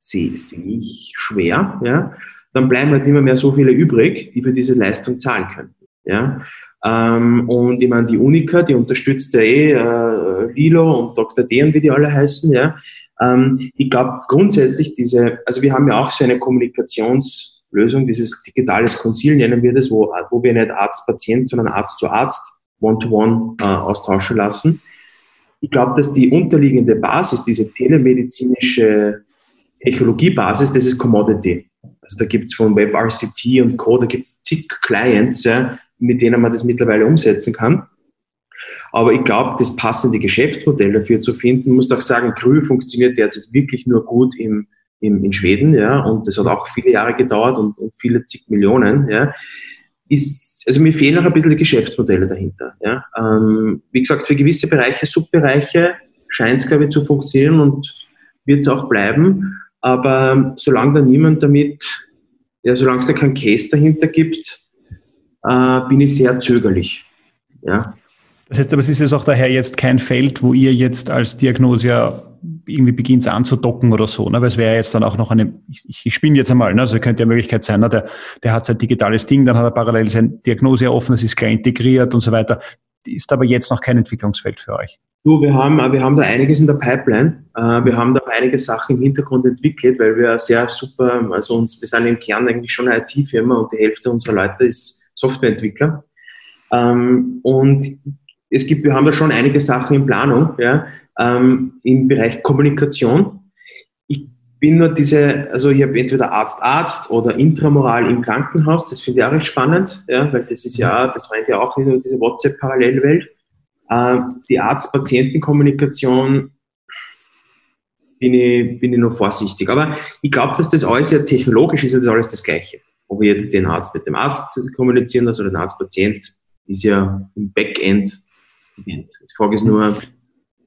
sehe seh ich schwer. Ja. Dann bleiben halt immer mehr so viele übrig, die für diese Leistung zahlen können. Ja. Ähm, und ich meine, die Unica, die unterstützt ja eh äh, Lilo und Dr. D wie die alle heißen. Ja. Ähm, ich glaube grundsätzlich diese, also wir haben ja auch so eine Kommunikations- Lösung, dieses digitales Konzil nennen wir das, wo, wo wir nicht Arzt-Patient, sondern Arzt zu Arzt One-to-One -one, äh, austauschen lassen. Ich glaube, dass die unterliegende Basis, diese telemedizinische Technologiebasis, das ist Commodity. Also da gibt es von WebRCT und Co., da gibt es zig Clients, ja, mit denen man das mittlerweile umsetzen kann. Aber ich glaube, das passende Geschäftsmodell dafür zu finden, muss auch sagen, Krü funktioniert derzeit wirklich nur gut im, im, in Schweden, ja, und das hat auch viele Jahre gedauert und, und viele zig Millionen, ja, ist, also mir fehlen noch ein bisschen die Geschäftsmodelle dahinter, ja. Ähm, wie gesagt, für gewisse Bereiche, Subbereiche scheint es, glaube ich, zu funktionieren und wird es auch bleiben. Aber solange da niemand damit, ja, solange es da keinen Case dahinter gibt, äh, bin ich sehr zögerlich. Ja. Das heißt aber, es ist jetzt auch daher jetzt kein Feld, wo ihr jetzt als Diagnose irgendwie beginnt anzudocken oder so, ne? weil es wäre jetzt dann auch noch eine, ich, ich spinne jetzt einmal, ne? also könnte ja Möglichkeit sein, ne? der, der hat sein digitales Ding, dann hat er parallel seine Diagnose offen, das ist klar integriert und so weiter. Ist aber jetzt noch kein Entwicklungsfeld für euch. Du, wir haben, wir haben da einiges in der Pipeline. Äh, wir haben da einige Sachen im Hintergrund entwickelt, weil wir sehr super, also uns, wir sind im Kern eigentlich schon eine IT-Firma und die Hälfte unserer Leute ist Softwareentwickler. Ähm, und es gibt, wir haben da schon einige Sachen in Planung, ja, ähm, im Bereich Kommunikation. Ich bin nur diese, also ich habe entweder Arzt-Arzt oder Intramoral im Krankenhaus, das finde ich auch recht spannend, ja, weil das ist ja, das meint ja auch wieder diese WhatsApp-Parallelwelt. Äh, die Arzt-Patienten-Kommunikation bin ich, bin ich noch vorsichtig. Aber ich glaube, dass das alles ja technologisch ist, ja das alles das Gleiche. Ob ich jetzt den Arzt mit dem Arzt kommunizieren lasse oder den Arzt-Patient, ist ja im Backend Die Frage ist nur,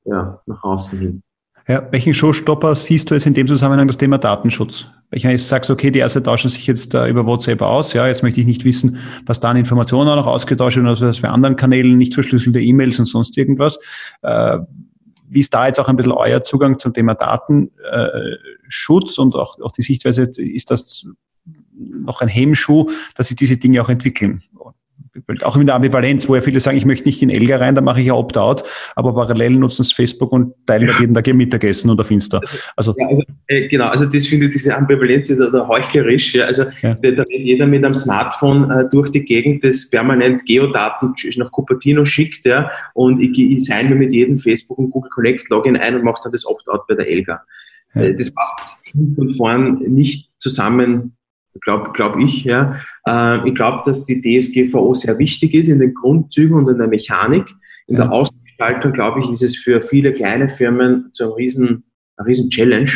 ja, nach außen hin. Ja, welchen Showstopper siehst du jetzt in dem Zusammenhang das Thema Datenschutz? Ich jetzt sagst, okay, die Ärzte tauschen sich jetzt uh, über WhatsApp aus. Ja, jetzt möchte ich nicht wissen, was da an Informationen auch noch ausgetauscht wird, oder was für anderen Kanälen, nicht verschlüsselte E-Mails und sonst irgendwas. Uh, wie ist da jetzt auch ein bisschen euer Zugang zum Thema Datenschutz und auch, auch die Sichtweise, ist das noch ein Hemmschuh, dass sich diese Dinge auch entwickeln? Auch in der Ambivalenz, wo ja viele sagen, ich möchte nicht in Elga rein, da mache ich ja Opt-out, aber parallel nutzen es Facebook und teilen ja. jeden Tag ihr Mittagessen und auf Insta. Also, ja, also äh, genau, also das finde ich, diese Ambivalenz ist oder heuchlerisch. Ja. Also ja. Da, da rennt jeder mit einem Smartphone äh, durch die Gegend, das permanent Geodaten nach Cupertino schickt, ja, und ich, ich sign mir mit jedem Facebook und Google Connect Login ein und mache dann das Opt-out bei der Elga. Ja. Äh, das passt hinten und vorn nicht zusammen glaube glaub ich. Ja. Äh, ich glaube, dass die DSGVO sehr wichtig ist in den Grundzügen und in der Mechanik. In ja. der Ausgestaltung, glaube ich, ist es für viele kleine Firmen zu einem riesen, einer riesen Challenge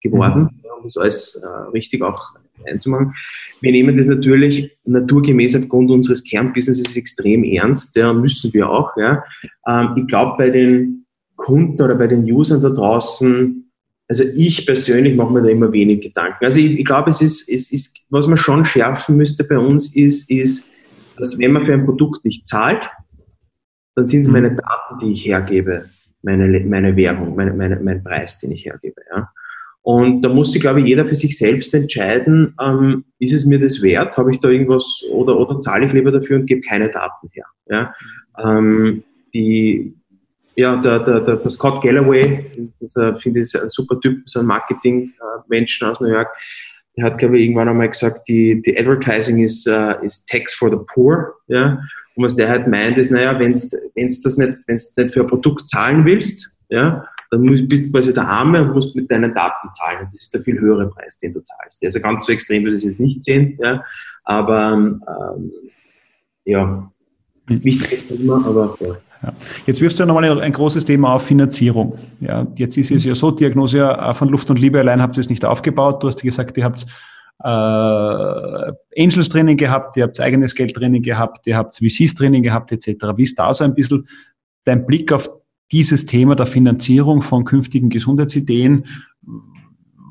geworden, mhm. um das alles äh, richtig auch einzumachen. Wir nehmen das natürlich naturgemäß aufgrund unseres Kernbusinesses extrem ernst, ja, müssen wir auch. Ja. Ähm, ich glaube, bei den Kunden oder bei den Usern da draußen also ich persönlich mache mir da immer wenig Gedanken. Also ich, ich glaube, es ist, es ist, was man schon schärfen müsste bei uns ist, ist, dass wenn man für ein Produkt nicht zahlt, dann sind es mhm. meine Daten, die ich hergebe, meine, meine Währung, meine, meine, mein Preis, den ich hergebe. Ja. Und da muss sich, glaube ich, jeder für sich selbst entscheiden, ähm, ist es mir das wert, habe ich da irgendwas oder, oder zahle ich lieber dafür und gebe keine Daten her. Ja. Ähm, die, ja, der, der, der, der Scott Galloway, das finde ich ein super Typ, so ein Marketing-Menschen aus New York, der hat, glaube ich, irgendwann einmal gesagt, die, die Advertising ist, uh, ist Tax for the Poor. Ja? Und was der halt meint, ist, naja, wenn du das nicht, wenn's nicht für ein Produkt zahlen willst, ja, dann bist du quasi der Arme und musst mit deinen Daten zahlen. Das ist der viel höhere Preis, den du zahlst. Also ganz so extrem würde ich das jetzt nicht sehen, ja. aber ähm, ja, wichtig ist immer, aber ja. Ja. Jetzt wirfst du ja nochmal ein großes Thema auf Finanzierung. Ja, jetzt ist es ja so, Diagnose äh, von Luft und Liebe allein habt ihr es nicht aufgebaut. Du hast gesagt, ihr habt äh, Angels Training gehabt, ihr habt eigenes Geld Training gehabt, ihr habt VCs Training gehabt etc. Wie ist da so ein bisschen dein Blick auf dieses Thema der Finanzierung von künftigen Gesundheitsideen?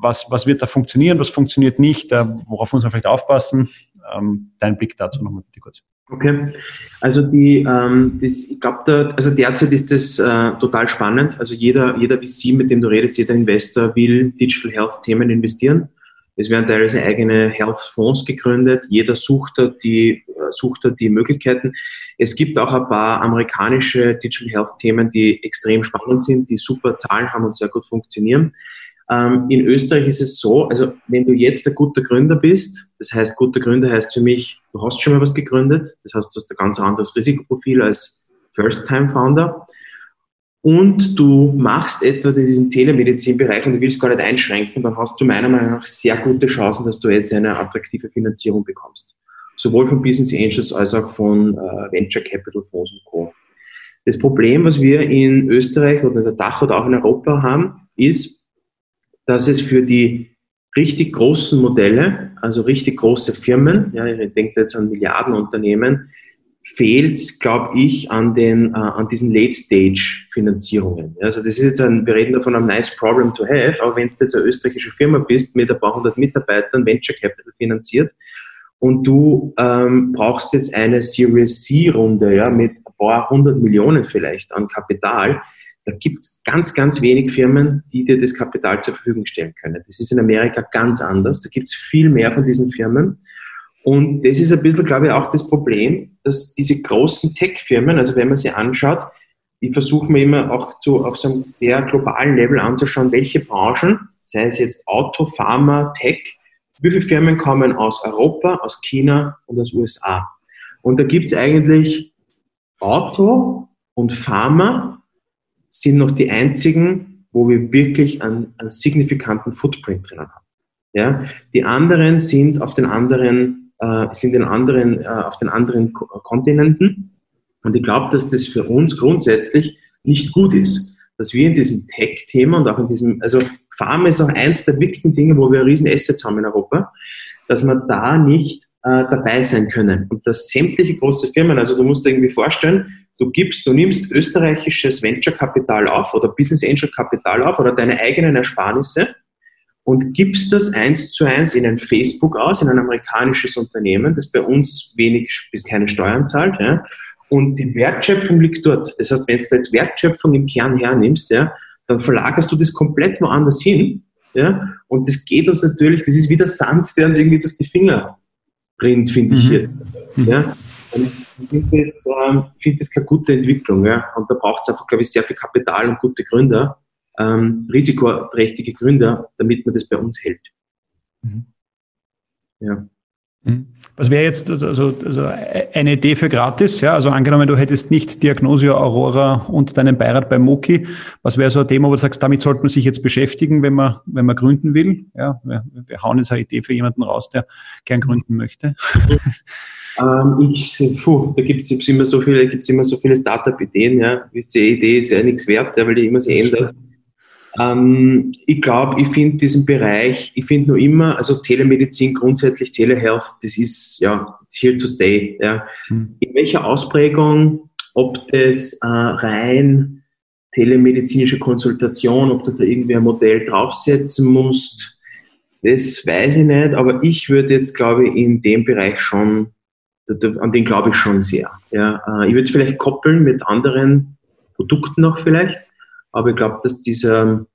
Was, was wird da funktionieren, was funktioniert nicht? Äh, worauf muss man vielleicht aufpassen? Ähm, dein Blick dazu nochmal bitte kurz. Okay, also die, ähm, das, ich glaube, da, also derzeit ist das äh, total spannend. Also jeder, jeder VC, mit dem du redest, jeder Investor will Digital Health Themen investieren. Es werden teilweise eigene Health Fonds gegründet. Jeder sucht da die, äh, sucht da die Möglichkeiten. Es gibt auch ein paar amerikanische Digital Health Themen, die extrem spannend sind, die super Zahlen haben und sehr gut funktionieren. Ähm, in Österreich ist es so, also wenn du jetzt ein guter Gründer bist, das heißt, guter Gründer heißt für mich, du hast schon mal was gegründet, das heißt, du hast ein ganz anderes Risikoprofil als First-Time-Founder und du machst etwa in diesem Telemedizinbereich und du willst gar nicht einschränken, dann hast du meiner Meinung nach sehr gute Chancen, dass du jetzt eine attraktive Finanzierung bekommst. Sowohl von Business Angels als auch von äh, Venture Capital Fonds und Co. Das Problem, was wir in Österreich oder in der Dach oder auch in Europa haben, ist, dass es für die richtig großen Modelle, also richtig große Firmen, ja, ich denke jetzt an Milliardenunternehmen, fehlt es, glaube ich, an, den, äh, an diesen Late-Stage-Finanzierungen. Also das ist jetzt ein, wir reden davon, ein nice problem to have, aber wenn du jetzt eine österreichische Firma bist, mit ein paar hundert Mitarbeitern, Venture Capital finanziert, und du ähm, brauchst jetzt eine Series C-Runde ja, mit ein paar hundert Millionen vielleicht an Kapital, da gibt es ganz, ganz wenig Firmen, die dir das Kapital zur Verfügung stellen können. Das ist in Amerika ganz anders. Da gibt es viel mehr von diesen Firmen. Und das ist ein bisschen, glaube ich, auch das Problem, dass diese großen Tech-Firmen, also wenn man sie anschaut, die versuchen wir immer auch zu, auf so einem sehr globalen Level anzuschauen, welche Branchen, sei es jetzt Auto, Pharma, Tech, wie viele Firmen kommen aus Europa, aus China und aus USA. Und da gibt es eigentlich Auto und Pharma sind noch die einzigen, wo wir wirklich einen, einen signifikanten Footprint drinnen haben. Ja? Die anderen sind auf den anderen, äh, sind in anderen, äh, auf den anderen Kontinenten. Und ich glaube, dass das für uns grundsätzlich nicht gut ist, dass wir in diesem Tech-Thema und auch in diesem, also Pharma ist auch eins der wichtigen Dinge, wo wir riesen Assets haben in Europa, dass wir da nicht äh, dabei sein können. Und dass sämtliche große Firmen, also du musst dir irgendwie vorstellen, Du gibst, du nimmst österreichisches Venture-Kapital auf oder Business Angel-Kapital auf oder deine eigenen Ersparnisse und gibst das eins zu eins in ein Facebook aus, in ein amerikanisches Unternehmen, das bei uns wenig bis keine Steuern zahlt. Ja, und die Wertschöpfung liegt dort. Das heißt, wenn du jetzt Wertschöpfung im Kern hernimmst, ja, dann verlagerst du das komplett woanders hin. Ja, und das geht uns natürlich, das ist wie der Sand, der uns irgendwie durch die Finger rinnt, finde ich mhm. hier. Ja. Und ich finde das, ähm, find das keine gute Entwicklung. Ja? Und da braucht es einfach, glaube ich, sehr viel Kapital und gute Gründer, ähm, risikoträchtige Gründer, damit man das bei uns hält. Mhm. Ja. Mhm. Was wäre jetzt also, also eine Idee für gratis? Ja, also angenommen, du hättest nicht Diagnosio Aurora und deinen Beirat bei Moki. Was wäre so ein Thema, wo du sagst, damit sollte man sich jetzt beschäftigen, wenn man, wenn man gründen will? Ja, wir, wir hauen jetzt eine Idee für jemanden raus, der gern gründen möchte. Ähm, ich, puh, da gibt es immer so viele, gibt's immer so viele Startup-Ideen, ja. Wisst ihr, Idee ist ja nichts wert, ja, weil die immer sich ändert. Ähm, ich glaube, ich finde diesen Bereich, ich finde nur immer, also Telemedizin grundsätzlich, Telehealth, das ist ja here to stay. Ja. Hm. In welcher Ausprägung, ob das äh, rein telemedizinische Konsultation, ob du da irgendwie ein Modell draufsetzen musst, das weiß ich nicht, aber ich würde jetzt, glaube ich, in dem Bereich schon an den glaube ich schon sehr. Ja, äh, ich würde es vielleicht koppeln mit anderen Produkten noch vielleicht, aber ich glaube, dass dieser,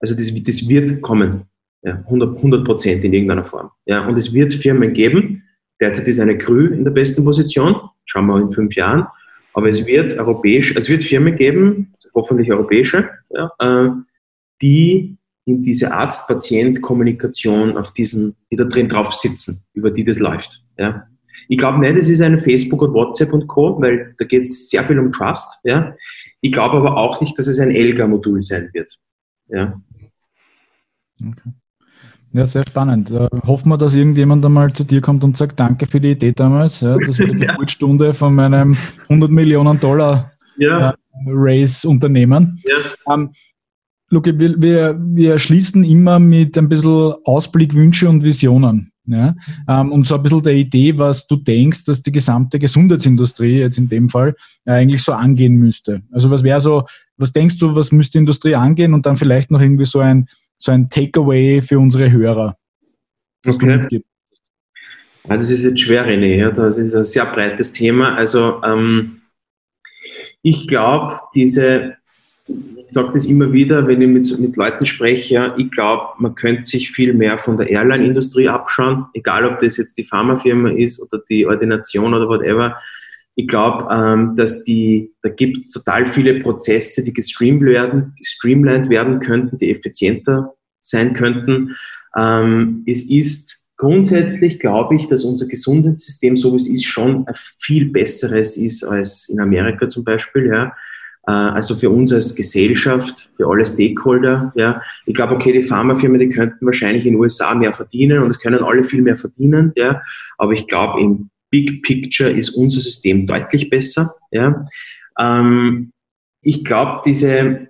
also das, das wird kommen, ja, 100 Prozent in irgendeiner Form. Ja, und es wird Firmen geben, derzeit ist eine Krü in der besten Position, schauen wir in fünf Jahren, aber es wird europäisch, es wird Firmen geben, hoffentlich europäische, ja, äh, die in diese Arzt-Patient-Kommunikation auf diesen, die da drin drauf sitzen, über die das läuft. Ja. Ich glaube nicht, es ist eine Facebook und WhatsApp und Co., weil da geht es sehr viel um Trust. Ja. Ich glaube aber auch nicht, dass es ein Elga-Modul sein wird. Ja. Okay. Ja, sehr spannend. Äh, hoffen wir, dass irgendjemand einmal zu dir kommt und sagt, danke für die Idee damals. Ja, das war die Geburtsstunde von meinem 100 Millionen Dollar ja. äh, Race-Unternehmen. Ja. Ähm, Luke, wir, wir, wir schließen immer mit ein bisschen Ausblick, Wünsche und Visionen. Ja? Ähm, und so ein bisschen der Idee, was du denkst, dass die gesamte Gesundheitsindustrie jetzt in dem Fall äh, eigentlich so angehen müsste. Also was wäre so, was denkst du, was müsste die Industrie angehen und dann vielleicht noch irgendwie so ein, so ein Takeaway für unsere Hörer, was okay. du mitgibst? Ja, das ist jetzt schwer, René. Ja, das ist ein sehr breites Thema. Also ähm, ich glaube, diese sage das immer wieder, wenn ich mit, mit Leuten spreche, ich glaube, man könnte sich viel mehr von der Airline-Industrie abschauen, egal ob das jetzt die Pharmafirma ist oder die Ordination oder whatever. Ich glaube, ähm, dass die, da gibt es total viele Prozesse, die gestreamt werden, gestreamlined werden könnten, die effizienter sein könnten. Ähm, es ist grundsätzlich, glaube ich, dass unser Gesundheitssystem, so wie es ist, schon ein viel besseres ist als in Amerika zum Beispiel. Ja. Äh, also für uns als Gesellschaft, für alle Stakeholder. Ja. Ich glaube, okay, die Pharmafirmen, die könnten wahrscheinlich in den USA mehr verdienen und es können alle viel mehr verdienen. Ja. Aber ich glaube, im Big Picture ist unser System deutlich besser. Ja. Ähm, ich glaube, diese,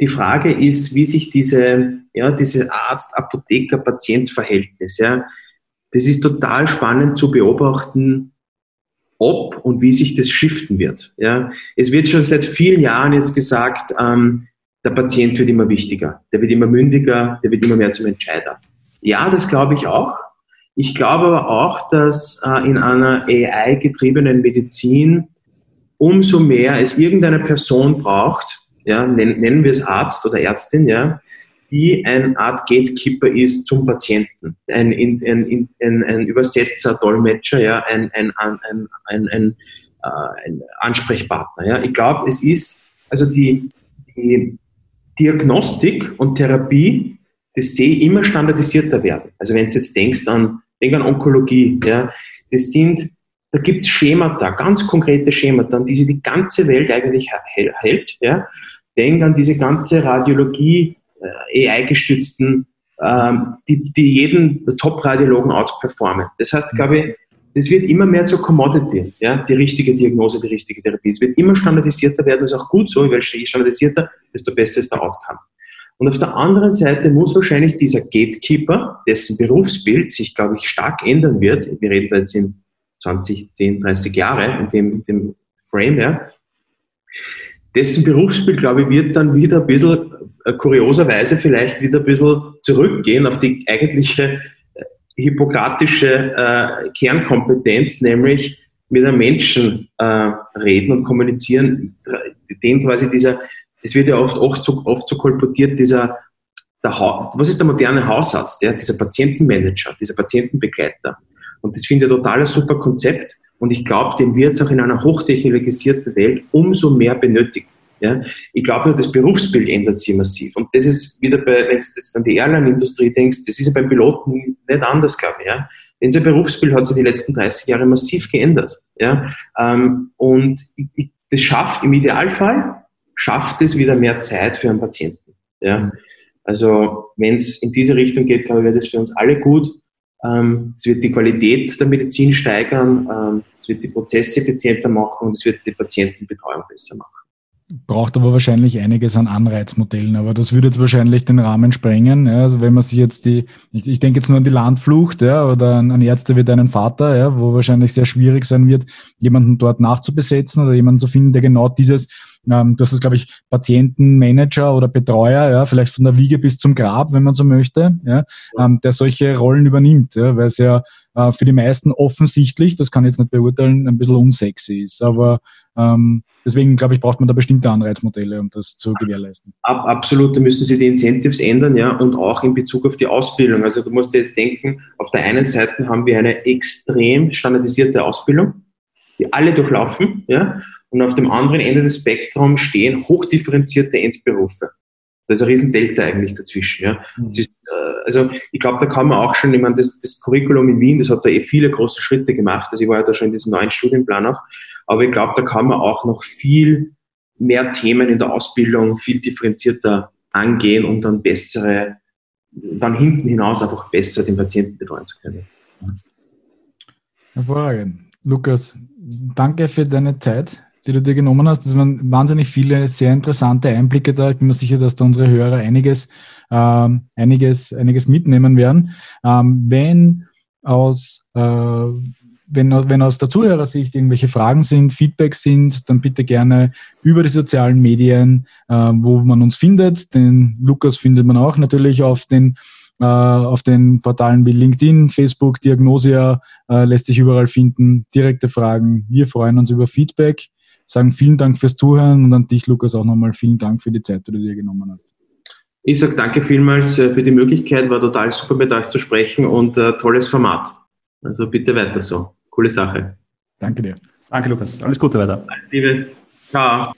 die Frage ist, wie sich diese, ja, diese Arzt-Apotheker-Patient-Verhältnis, ja, das ist total spannend zu beobachten, ob und wie sich das shiften wird. Ja. Es wird schon seit vielen Jahren jetzt gesagt, ähm, der Patient wird immer wichtiger, der wird immer mündiger, der wird immer mehr zum Entscheider. Ja, das glaube ich auch. Ich glaube aber auch, dass äh, in einer AI-getriebenen Medizin umso mehr es irgendeine Person braucht, ja, nennen wir es Arzt oder Ärztin, ja, die eine Art Gatekeeper ist zum Patienten, ein, ein, ein, ein Übersetzer, Dolmetscher, ja, ein, ein, ein, ein, ein, äh, ein Ansprechpartner. Ja. Ich glaube, es ist, also die, die Diagnostik und Therapie, das sehe ich immer standardisierter werden. Also wenn du jetzt denkst an, denk an Onkologie, ja, das sind, da gibt es Schemata, ganz konkrete Schemata, an die sich die ganze Welt eigentlich hält. Ja. Denk an diese ganze Radiologie, äh, AI-gestützten, ähm, die, die jeden Top-Radiologen outperformen. Das heißt, glaube ich, es wird immer mehr zur Commodity, ja, die richtige Diagnose, die richtige Therapie. Es wird immer standardisierter werden, das ist auch gut so, je standardisierter, desto besser ist der Outcome. Und auf der anderen Seite muss wahrscheinlich dieser Gatekeeper, dessen Berufsbild sich, glaube ich, stark ändern wird, wir reden da jetzt in 20, 10, 30 Jahre in dem, dem Frame, ja, dessen Berufsbild, glaube ich, wird dann wieder ein bisschen äh, kurioserweise vielleicht wieder ein bisschen zurückgehen auf die eigentliche äh, hippokratische äh, Kernkompetenz, nämlich mit einem Menschen äh, reden und kommunizieren, den quasi dieser, es wird ja oft, oft, so, oft so kolportiert, dieser, der was ist der moderne Hausarzt, ja? dieser Patientenmanager, dieser Patientenbegleiter. Und das finde ich total ein super Konzept. Und ich glaube, den wird es auch in einer hochtechnologisierten Welt umso mehr benötigen. Ja? Ich glaube nur, das Berufsbild ändert sich massiv. Und das ist wieder bei, wenn du jetzt an die Airline-Industrie denkst, das ist ja beim Piloten nicht anders, glaube ich. Ja? Denn sein Berufsbild hat sich die letzten 30 Jahre massiv geändert. Ja? Ähm, und das schafft im Idealfall, schafft es wieder mehr Zeit für einen Patienten. Ja? Also wenn es in diese Richtung geht, glaube ich, wäre das für uns alle gut. Ähm, es wird die Qualität der Medizin steigern, ähm, es wird die Prozesse effizienter machen und es wird die Patientenbetreuung besser machen braucht aber wahrscheinlich einiges an Anreizmodellen, aber das würde jetzt wahrscheinlich den Rahmen sprengen. Ja, also wenn man sich jetzt die, ich, ich denke jetzt nur an die Landflucht, ja, oder an, an Ärzte wie deinen Vater, ja, wo wahrscheinlich sehr schwierig sein wird, jemanden dort nachzubesetzen oder jemanden zu finden, der genau dieses ähm, du hast es, glaube ich, Patientenmanager oder Betreuer, ja, vielleicht von der Wiege bis zum Grab, wenn man so möchte, ja, ähm, der solche Rollen übernimmt, ja, weil es ja äh, für die meisten offensichtlich, das kann ich jetzt nicht beurteilen, ein bisschen unsexy ist. Aber ähm, deswegen, glaube ich, braucht man da bestimmte Anreizmodelle, um das zu gewährleisten. Ab, absolut, da müssen sich die Incentives ändern, ja, und auch in Bezug auf die Ausbildung. Also du musst dir jetzt denken, auf der einen Seite haben wir eine extrem standardisierte Ausbildung, die alle durchlaufen, ja, und auf dem anderen Ende des Spektrums stehen hochdifferenzierte Endberufe. Da ist ein Riesendelta eigentlich dazwischen. Ja. Mhm. Ist, äh, also ich glaube, da kann man auch schon, ich meine, das, das Curriculum in Wien, das hat da eh viele große Schritte gemacht. Also ich war ja da schon in diesem neuen Studienplan auch. Aber ich glaube, da kann man auch noch viel mehr Themen in der Ausbildung viel differenzierter angehen, um dann bessere, dann hinten hinaus einfach besser den Patienten betreuen zu können. Hervorragend. Lukas, danke für deine Zeit die du dir genommen hast. Das waren wahnsinnig viele sehr interessante Einblicke da. Ich bin mir sicher, dass da unsere Hörer einiges, ähm, einiges, einiges mitnehmen werden. Ähm, wenn aus äh, wenn, wenn aus der Zuhörersicht irgendwelche Fragen sind, Feedback sind, dann bitte gerne über die sozialen Medien, äh, wo man uns findet. Den Lukas findet man auch natürlich auf den äh, auf den Portalen wie LinkedIn, Facebook, Diagnosia äh, lässt sich überall finden. Direkte Fragen. Wir freuen uns über Feedback sagen vielen Dank fürs Zuhören und an dich, Lukas, auch nochmal vielen Dank für die Zeit, die du dir genommen hast. Ich sage danke vielmals äh, für die Möglichkeit, war total super mit euch zu sprechen und äh, tolles Format. Also bitte weiter so. Coole Sache. Danke dir. Danke, Lukas. Alles Gute weiter. Liebe. Ciao.